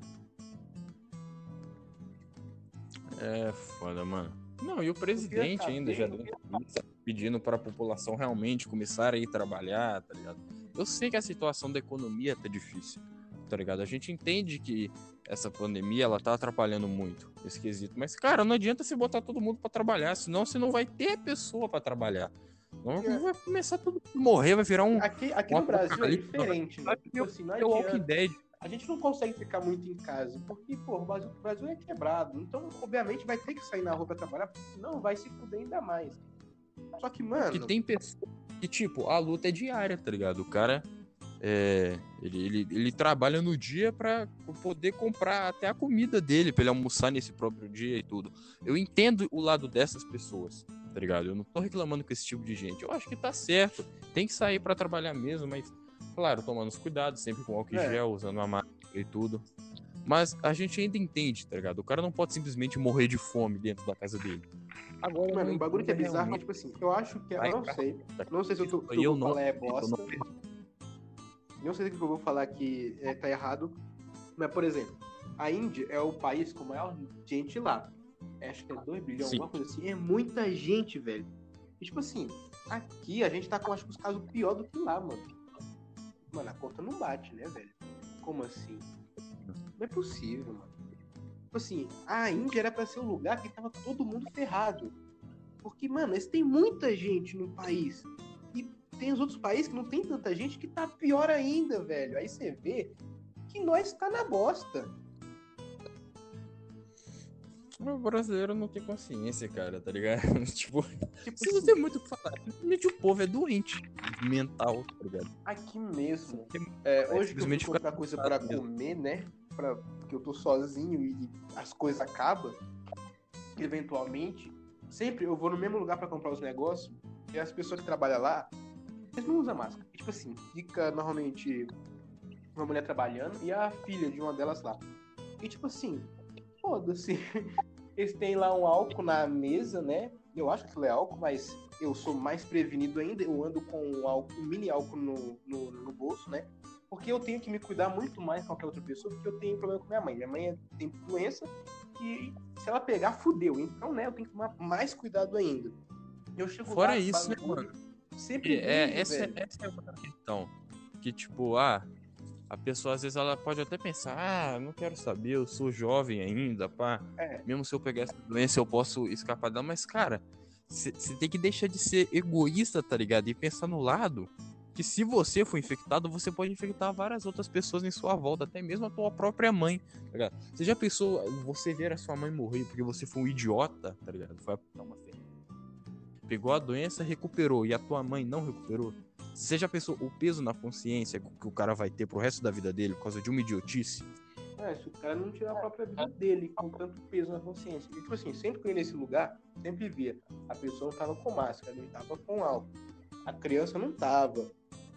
[SPEAKER 2] É foda, mano. Não, e o presidente ainda já deu entrevista pedindo para a população realmente começar a ir trabalhar, tá ligado? Eu sei que a situação da economia tá difícil, tá ligado? A gente entende que essa pandemia ela tá atrapalhando muito esse quesito, mas cara, não adianta você botar todo mundo para trabalhar, senão você não vai ter pessoa para trabalhar. Não
[SPEAKER 1] É.
[SPEAKER 2] vai começar mundo a morrer, vai virar um
[SPEAKER 1] Aqui, aqui no Brasil é
[SPEAKER 2] apocalipse,
[SPEAKER 1] diferente, né? Tipo assim, não
[SPEAKER 2] Walking
[SPEAKER 1] adianta. A gente não consegue ficar muito em casa, porque, pô, o Brasil, o Brasil é quebrado. Então, obviamente, vai ter que sair na rua pra trabalhar, porque não vai se fuder ainda mais. Só que, mano,
[SPEAKER 2] Que tem pessoas que, tipo, a luta é diária, tá ligado? O cara, é, ele, ele, ele trabalha no dia pra poder comprar até a comida dele, pra ele almoçar nesse próprio dia e tudo. Eu entendo o lado dessas pessoas, tá ligado? Eu não tô reclamando com esse tipo de gente. Eu acho que tá certo. Tem que sair pra trabalhar mesmo, mas, claro, tomando os cuidados, sempre com álcool
[SPEAKER 1] É.
[SPEAKER 2] gel, usando a máscara e tudo. Mas a gente ainda entende, tá ligado? O cara não pode simplesmente morrer de fome dentro da casa dele. Agora, eu
[SPEAKER 1] mano, um bagulho que é bizarro,
[SPEAKER 2] realmente-
[SPEAKER 1] tipo assim, eu acho que, eu
[SPEAKER 2] Vai,
[SPEAKER 1] não sei, não sei se eu tô,
[SPEAKER 2] aí
[SPEAKER 1] que eu
[SPEAKER 2] eu
[SPEAKER 1] vou
[SPEAKER 2] não
[SPEAKER 1] falar é
[SPEAKER 2] eu
[SPEAKER 1] bosta,
[SPEAKER 2] não
[SPEAKER 1] não sei se o que eu vou falar que é, tá errado, mas, por exemplo, a Índia é o país com maior gente lá. É, Acho que é 2 bilhões,
[SPEAKER 2] Sim.
[SPEAKER 1] alguma coisa assim. É muita gente, velho. E, tipo assim, aqui a gente tá com, acho que, os casos pior do que lá, mano. Mano, a conta não bate, né, velho? Como assim? Não é possível, mano. Tipo assim, a Índia era pra ser um lugar que tava todo mundo ferrado. Porque, mano, eles têm muita gente no país. E tem os outros países que não tem tanta gente que tá pior ainda, velho. Aí você vê que nós tá na bosta.
[SPEAKER 2] O brasileiro não tem consciência, cara, tá ligado? tipo,
[SPEAKER 1] Tipo
[SPEAKER 2] se
[SPEAKER 1] assim,
[SPEAKER 2] você muito falar, simplesmente o povo é doente mental, tá ligado?
[SPEAKER 1] aqui mesmo.
[SPEAKER 2] Tem-
[SPEAKER 1] É,
[SPEAKER 2] vai
[SPEAKER 1] hoje que eu fui comprar coisa pra comer, né? Porque eu tô sozinho e as coisas acabam, eventualmente. Sempre eu vou no mesmo lugar pra comprar os negócios e as pessoas que trabalham lá, eles não usam máscara. Tipo assim, fica normalmente uma mulher trabalhando e a filha de uma delas lá. E tipo assim, foda-se. Eles têm lá um álcool na mesa, né? Eu acho que aquilo é álcool, mas eu sou mais prevenido ainda. Eu ando com um, álcool, um mini álcool no, no, no bolso, né? Porque eu tenho que me cuidar muito mais que qualquer outra pessoa, porque eu tenho problema com minha mãe. Minha mãe tem doença e se ela pegar, fudeu. Então, né, eu tenho que tomar mais cuidado ainda. Eu chego
[SPEAKER 2] Fora
[SPEAKER 1] lá,
[SPEAKER 2] isso, né, mano?
[SPEAKER 1] Sempre
[SPEAKER 2] É,
[SPEAKER 1] vivo,
[SPEAKER 2] essa,
[SPEAKER 1] velho.
[SPEAKER 2] essa é questão. Que, tipo, ah, a pessoa às vezes ela pode até pensar, ah, não quero saber, eu sou jovem ainda, pá.
[SPEAKER 1] É.
[SPEAKER 2] Mesmo se eu pegar essa doença, eu posso escapar dela. Mas, cara, você tem que deixar de ser egoísta, tá ligado? E pensar no lado que se você for infectado, você pode infectar várias outras pessoas em sua volta, até mesmo a tua própria mãe, tá ligado? Você já pensou você ver a sua mãe morrer porque você foi um idiota, tá ligado? Foi uma. Pegou a doença, recuperou, e a tua mãe não recuperou? Você já pensou o peso na consciência que o cara vai ter pro resto da vida dele por causa de uma idiotice?
[SPEAKER 1] É, se o cara não tirar a própria vida dele com tanto peso na consciência. E, tipo assim, sempre que eu ia nesse lugar, sempre via. A pessoa não tava com máscara, ele tava com álcool. a criança não tava.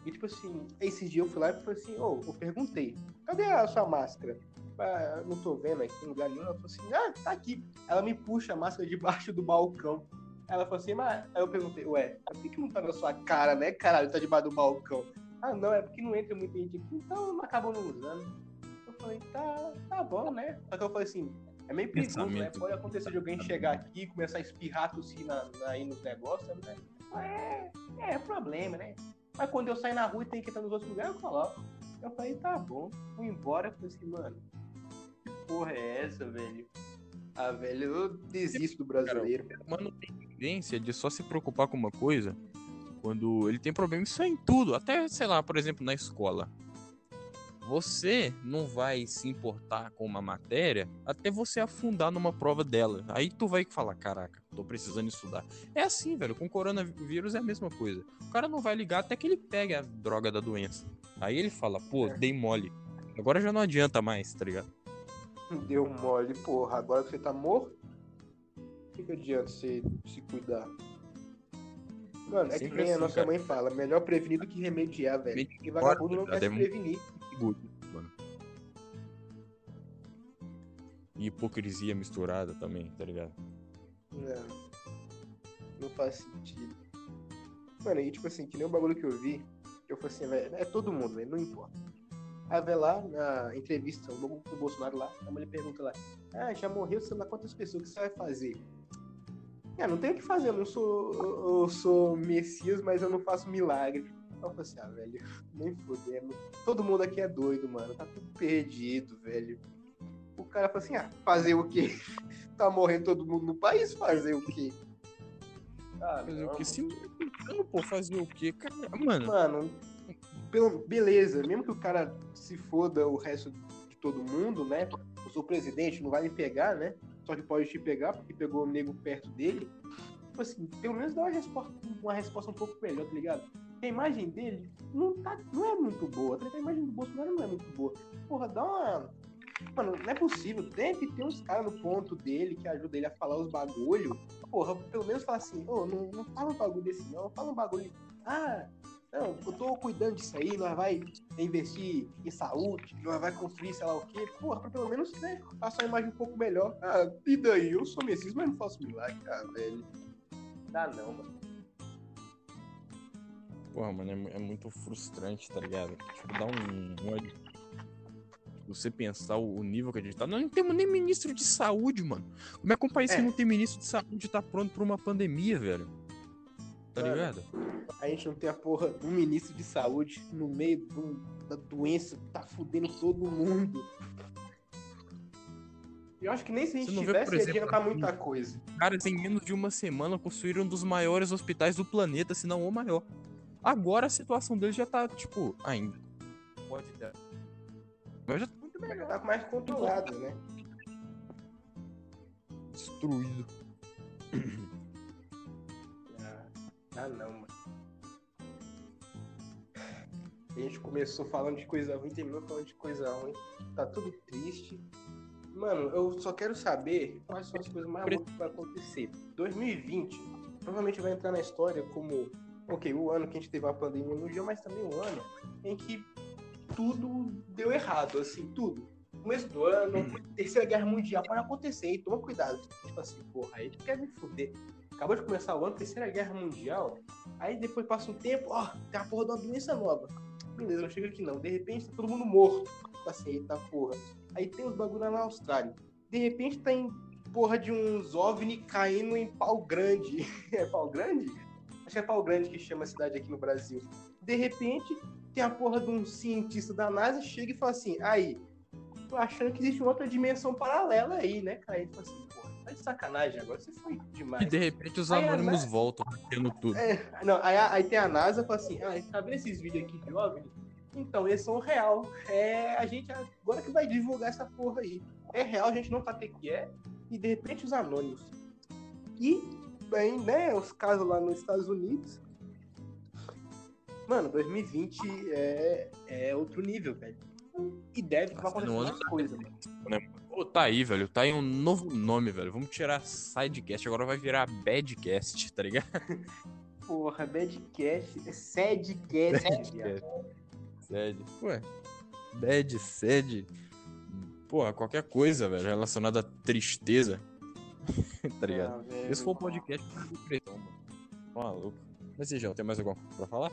[SPEAKER 1] E tipo assim, esse dia eu fui lá e falei assim, ô, eu perguntei, cadê a sua máscara? Ah, não tô vendo aqui em lugar nenhum. Ela falou assim, ah, tá aqui. Ela me puxa a máscara debaixo do balcão. Ela falou assim, mas. Aí eu perguntei, ué, por que, que não tá na sua cara, né, caralho? Tá debaixo do balcão. Ah, não, é porque não entra muita gente aqui, então acabam não usando. Eu falei, tá, tá bom, né? Só que eu falei assim, é meio perigoso, né? Pode acontecer de alguém chegar aqui e começar a espirrar, tossir na, na, aí nos negócios, né? É, é problema, né? Mas quando eu sair na rua e tenho que estar nos outros lugares, eu coloco. Eu falei, tá bom, fui embora. Eu falei assim, mano, que porra é essa, velho? Ah, velho, eu desisto do brasileiro.
[SPEAKER 2] Mano, tem tendência de só se preocupar com uma coisa quando ele tem problema. Isso é em tudo. Até, sei lá, por exemplo, na escola. Você não vai se importar com uma matéria até você afundar numa prova dela. Aí tu vai falar, caraca, tô precisando estudar. É assim, velho. Com coronavírus é a mesma coisa. O cara não vai ligar até que ele pegue a droga da doença. Aí ele fala, pô,
[SPEAKER 1] É.
[SPEAKER 2] dei mole. Agora já não adianta mais, tá ligado?
[SPEAKER 1] Deu mole, porra. Agora que você tá morto, o que, que adianta você se cuidar? Mano, é que nem a
[SPEAKER 2] assim,
[SPEAKER 1] nossa
[SPEAKER 2] cara.
[SPEAKER 1] mãe fala, melhor prevenir do que remediar, velho.
[SPEAKER 2] Remediar,
[SPEAKER 1] E vagabundo não quer
[SPEAKER 2] é
[SPEAKER 1] se
[SPEAKER 2] muito-
[SPEAKER 1] prevenir.
[SPEAKER 2] Good, mano. E hipocrisia misturada também, tá ligado?
[SPEAKER 1] Não. Não faz sentido. Mano, e tipo assim, que nem o bagulho que eu vi, que eu falei assim, velho, é todo mundo, não importa. Vai lá na entrevista, do Bolsonaro lá, a mulher pergunta lá, ah, já morreu, sei lá quantas pessoas, o que você vai fazer? É, não tem o que fazer, eu não sou. Eu sou Messias, mas eu não faço milagre. Eu falei assim, ah, velho, nem fodendo. Todo mundo aqui é doido, mano. Tá tudo perdido, velho. O cara falou assim, ah, fazer o quê? tá morrendo todo mundo no país, fazer o quê? Ah,
[SPEAKER 2] Fazer o
[SPEAKER 1] não,
[SPEAKER 2] que? Se não, pô, fazer o quê? Cara, mano,
[SPEAKER 1] Mano, pelo- beleza, mesmo que o cara se foda o resto de todo mundo, né? Eu sou presidente, não vai me pegar, né? Só que pode te pegar porque pegou o nego perto dele. Tipo assim, pelo menos dá uma resposta, uma resposta um pouco melhor, tá ligado? Porque a imagem dele não, tá, não é muito boa, tá? A imagem do Bolsonaro não é muito boa. Porra, dá uma. Mano, não é possível. Que ter uns caras no ponto dele que ajudam ele a falar os bagulho. Porra, pelo menos fala assim, ô, não, não fala um bagulho desse não, fala um bagulho. Ah, não, eu tô cuidando disso aí, nós vai investir em saúde, nós vai construir sei lá o quê. Porra, pra pelo menos, né, passar uma imagem um pouco melhor. Ah, e daí? Eu sou Messias, mas não faço milagre, ah, velho. Dá não, mano.
[SPEAKER 2] porra, mano, é, é muito frustrante, tá ligado? Tipo, dá um, um ódio. Você pensar o, o nível que a gente tá. Nós não temos nem ministro de saúde, mano. Como é que um país
[SPEAKER 1] É.
[SPEAKER 2] que não tem ministro de saúde tá pronto pra uma pandemia, velho? Tá ligado?
[SPEAKER 1] A gente não tem a porra um ministro de saúde no meio do- da doença que tá fudendo todo mundo. Eu acho que nem se a gente
[SPEAKER 2] Você não vê,
[SPEAKER 1] tivesse ia
[SPEAKER 2] exemplo,
[SPEAKER 1] adiantar muita coisa.
[SPEAKER 2] Caras, em menos de uma semana, construíram um dos maiores hospitais do planeta, se não o maior. Agora a situação deles já tá, tipo, ainda. Pode dar. Mas já tá muito
[SPEAKER 1] Já
[SPEAKER 2] melhor.
[SPEAKER 1] tá mais controlado, né?
[SPEAKER 2] Destruído.
[SPEAKER 1] Ah, ah não, mano. A gente começou falando de coisa ruim, terminou falando de coisa ruim. Tá tudo triste. Mano, eu só quero saber quais são as coisas mais loucas que vai acontecer. 2020 provavelmente vai entrar na história como, ok, o ano que a gente teve a pandemia mundial, mas também um ano em que tudo deu errado, assim, tudo. Começo do ano, terceira guerra mundial, pode acontecer, e toma cuidado. Tipo assim, porra, aí tu quer me fuder. Acabou de começar o ano, terceira guerra mundial, aí depois passa um tempo, ó, tem a porra de uma doença nova. Beleza, não chega aqui não. De repente tá todo mundo morto. Eita porra. Aí tem os bagulho lá na Austrália. De repente tem porra de uns OVNI caindo em pau grande. É pau grande? Acho que é pau grande que chama a cidade aqui no Brasil. De repente tem a porra de um cientista da NASA chega e fala assim, aí, tô achando que existe uma outra dimensão paralela aí, né, cara? Tu fala assim, porra, tá de sacanagem agora, você foi demais.
[SPEAKER 2] E de repente os
[SPEAKER 1] Aí
[SPEAKER 2] anônimos
[SPEAKER 1] Na-
[SPEAKER 2] voltam, tendo tudo.
[SPEAKER 1] É, não, aí, aí tem a NASA e fala assim, ah, tá vendo esses vídeos aqui de OVNI? Então, eles são real. É, a gente agora que vai divulgar essa porra aí. É real, a gente não sabe o que é. E de repente os anônimos. E, bem, né, os casos lá nos Estados Unidos. Mano, 2020 é, é outro nível, velho. E deve
[SPEAKER 2] Tá
[SPEAKER 1] acontecer mais coisa, mano.
[SPEAKER 2] Pô, tá aí, velho. Tá aí um novo nome, velho. Vamos tirar Sidecast, agora vai virar Badcast, tá ligado?
[SPEAKER 1] Porra, Badcast. É Sadcast, viado.
[SPEAKER 2] Sede. Ué, bad, sede. Porra, qualquer coisa, velho, relacionada à tristeza. tá ligado?
[SPEAKER 1] Ah, velho.
[SPEAKER 2] Esse foi o podcast do depressão, mano. Maluco. Mas e, João, tem mais alguma coisa pra falar?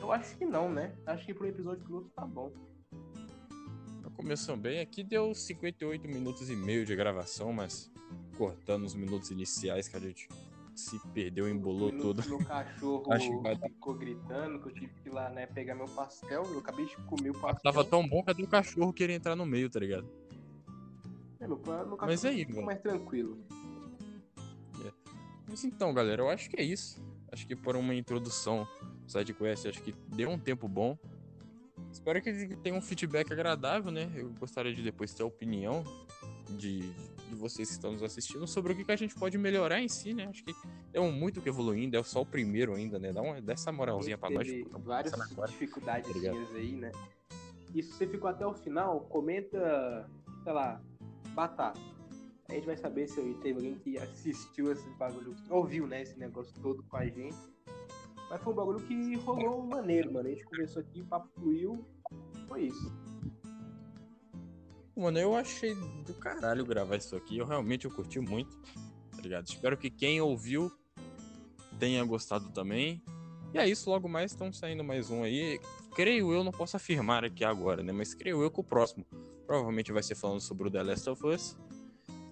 [SPEAKER 1] Eu acho que não, né? Acho que pro episódio piloto tá bom.
[SPEAKER 2] Começou bem. Aqui deu 58 minutos e meio de gravação, mas cortando os minutos iniciais que a gente se perdeu, embolou
[SPEAKER 1] No-
[SPEAKER 2] tudo.
[SPEAKER 1] Meu cachorro ficou gritando que eu tive que ir lá, né, pegar meu pastel. Eu acabei de comer o pastel.
[SPEAKER 2] Tava tão bom que até o cachorro queria entrar no meio, tá ligado?
[SPEAKER 1] É, meu, meu
[SPEAKER 2] Mas aí,
[SPEAKER 1] ficou
[SPEAKER 2] mano.
[SPEAKER 1] mais tranquilo.
[SPEAKER 2] Mas então, galera, eu acho que é isso. Acho que por uma introdução SideQuest, acho que deu um tempo bom. Espero que tenha um feedback agradável, né? Eu gostaria de depois ter a opinião de, de vocês que estão nos assistindo sobre o que, que a gente pode melhorar em si, né? Acho que é um muito que evoluindo, é só o primeiro ainda, né? Dá, uma, dá essa moralzinha pra nós. Pô, tamo
[SPEAKER 1] várias dificuldades
[SPEAKER 2] tá
[SPEAKER 1] aí, né? E se você ficou até o final, comenta, sei lá, batata. A gente vai saber se teve alguém que assistiu esse bagulho, ouviu, né, esse negócio todo com a gente. Mas foi um bagulho que rolou maneiro, mano. A gente conversou aqui, o papo fluiu. Foi isso.
[SPEAKER 2] Mano, eu achei do caralho gravar isso aqui. Eu realmente eu curti muito, tá ligado? Espero que quem ouviu tenha gostado também. E é isso, logo mais estão saindo mais um aí. Creio eu, não posso afirmar aqui agora, né? Mas creio eu que o próximo provavelmente vai ser falando sobre o The Last of Us.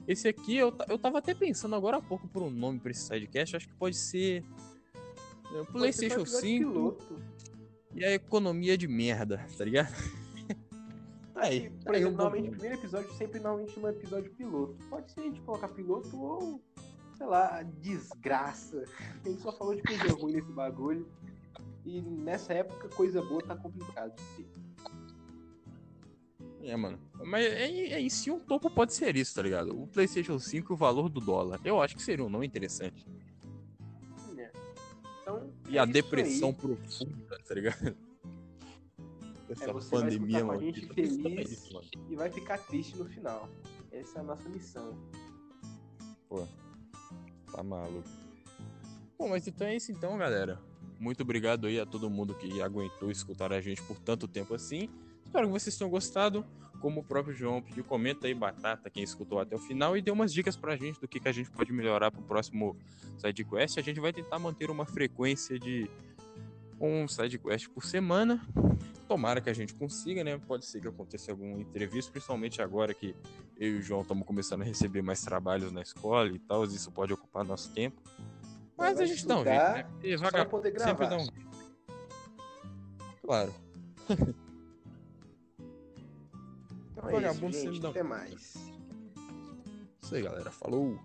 [SPEAKER 2] Esse aqui, eu, eu tava até pensando agora há pouco por um nome pra esse sidecast. Acho que pode ser. é,
[SPEAKER 1] Pode ser
[SPEAKER 2] PlayStation
[SPEAKER 1] episódio
[SPEAKER 2] 5
[SPEAKER 1] piloto.
[SPEAKER 2] e a economia de merda, tá ligado? Aí,
[SPEAKER 1] Por exemplo, normalmente o primeiro episódio sempre normalmente é um episódio piloto. Pode ser a gente colocar piloto ou, sei lá, desgraça. A gente só falou de coisa ruim nesse bagulho. E nessa época, coisa boa tá complicado de ter.
[SPEAKER 2] É, mano. Mas é, é isso. E um topo pode ser isso, tá ligado? O PlayStation 5 e o valor do dólar. Eu acho que seria um nome interessante.
[SPEAKER 1] né? Então,
[SPEAKER 2] E
[SPEAKER 1] é
[SPEAKER 2] a depressão
[SPEAKER 1] aí.
[SPEAKER 2] profunda, tá ligado? Essa
[SPEAKER 1] É, você
[SPEAKER 2] pandemia, mano.
[SPEAKER 1] gente
[SPEAKER 2] é
[SPEAKER 1] feliz. E vai ficar triste no final. Essa é a nossa missão.
[SPEAKER 2] Tá maluco. Bom, mas então é isso então, galera. Muito obrigado aí a todo mundo que aguentou escutar a gente por tanto tempo assim. Espero que vocês tenham gostado. Como o próprio João pediu, comenta aí, Batata, quem escutou até o final, e dê umas dicas pra gente do que, que a gente pode melhorar pro próximo SideQuest. A gente vai tentar manter uma frequência de um SideQuest por semana. Tomara que a gente consiga, né? Pode ser que aconteça algum entrevista, principalmente agora que eu e o João estamos começando a receber mais trabalhos na escola e tal. Isso pode ocupar nosso tempo. Mas
[SPEAKER 1] Vai
[SPEAKER 2] a gente dá um jeito, né?
[SPEAKER 1] Poder
[SPEAKER 2] sempre dá um jeito. Claro.
[SPEAKER 1] Então é isso, gente. Até mais.
[SPEAKER 2] Isso aí, galera. Falou.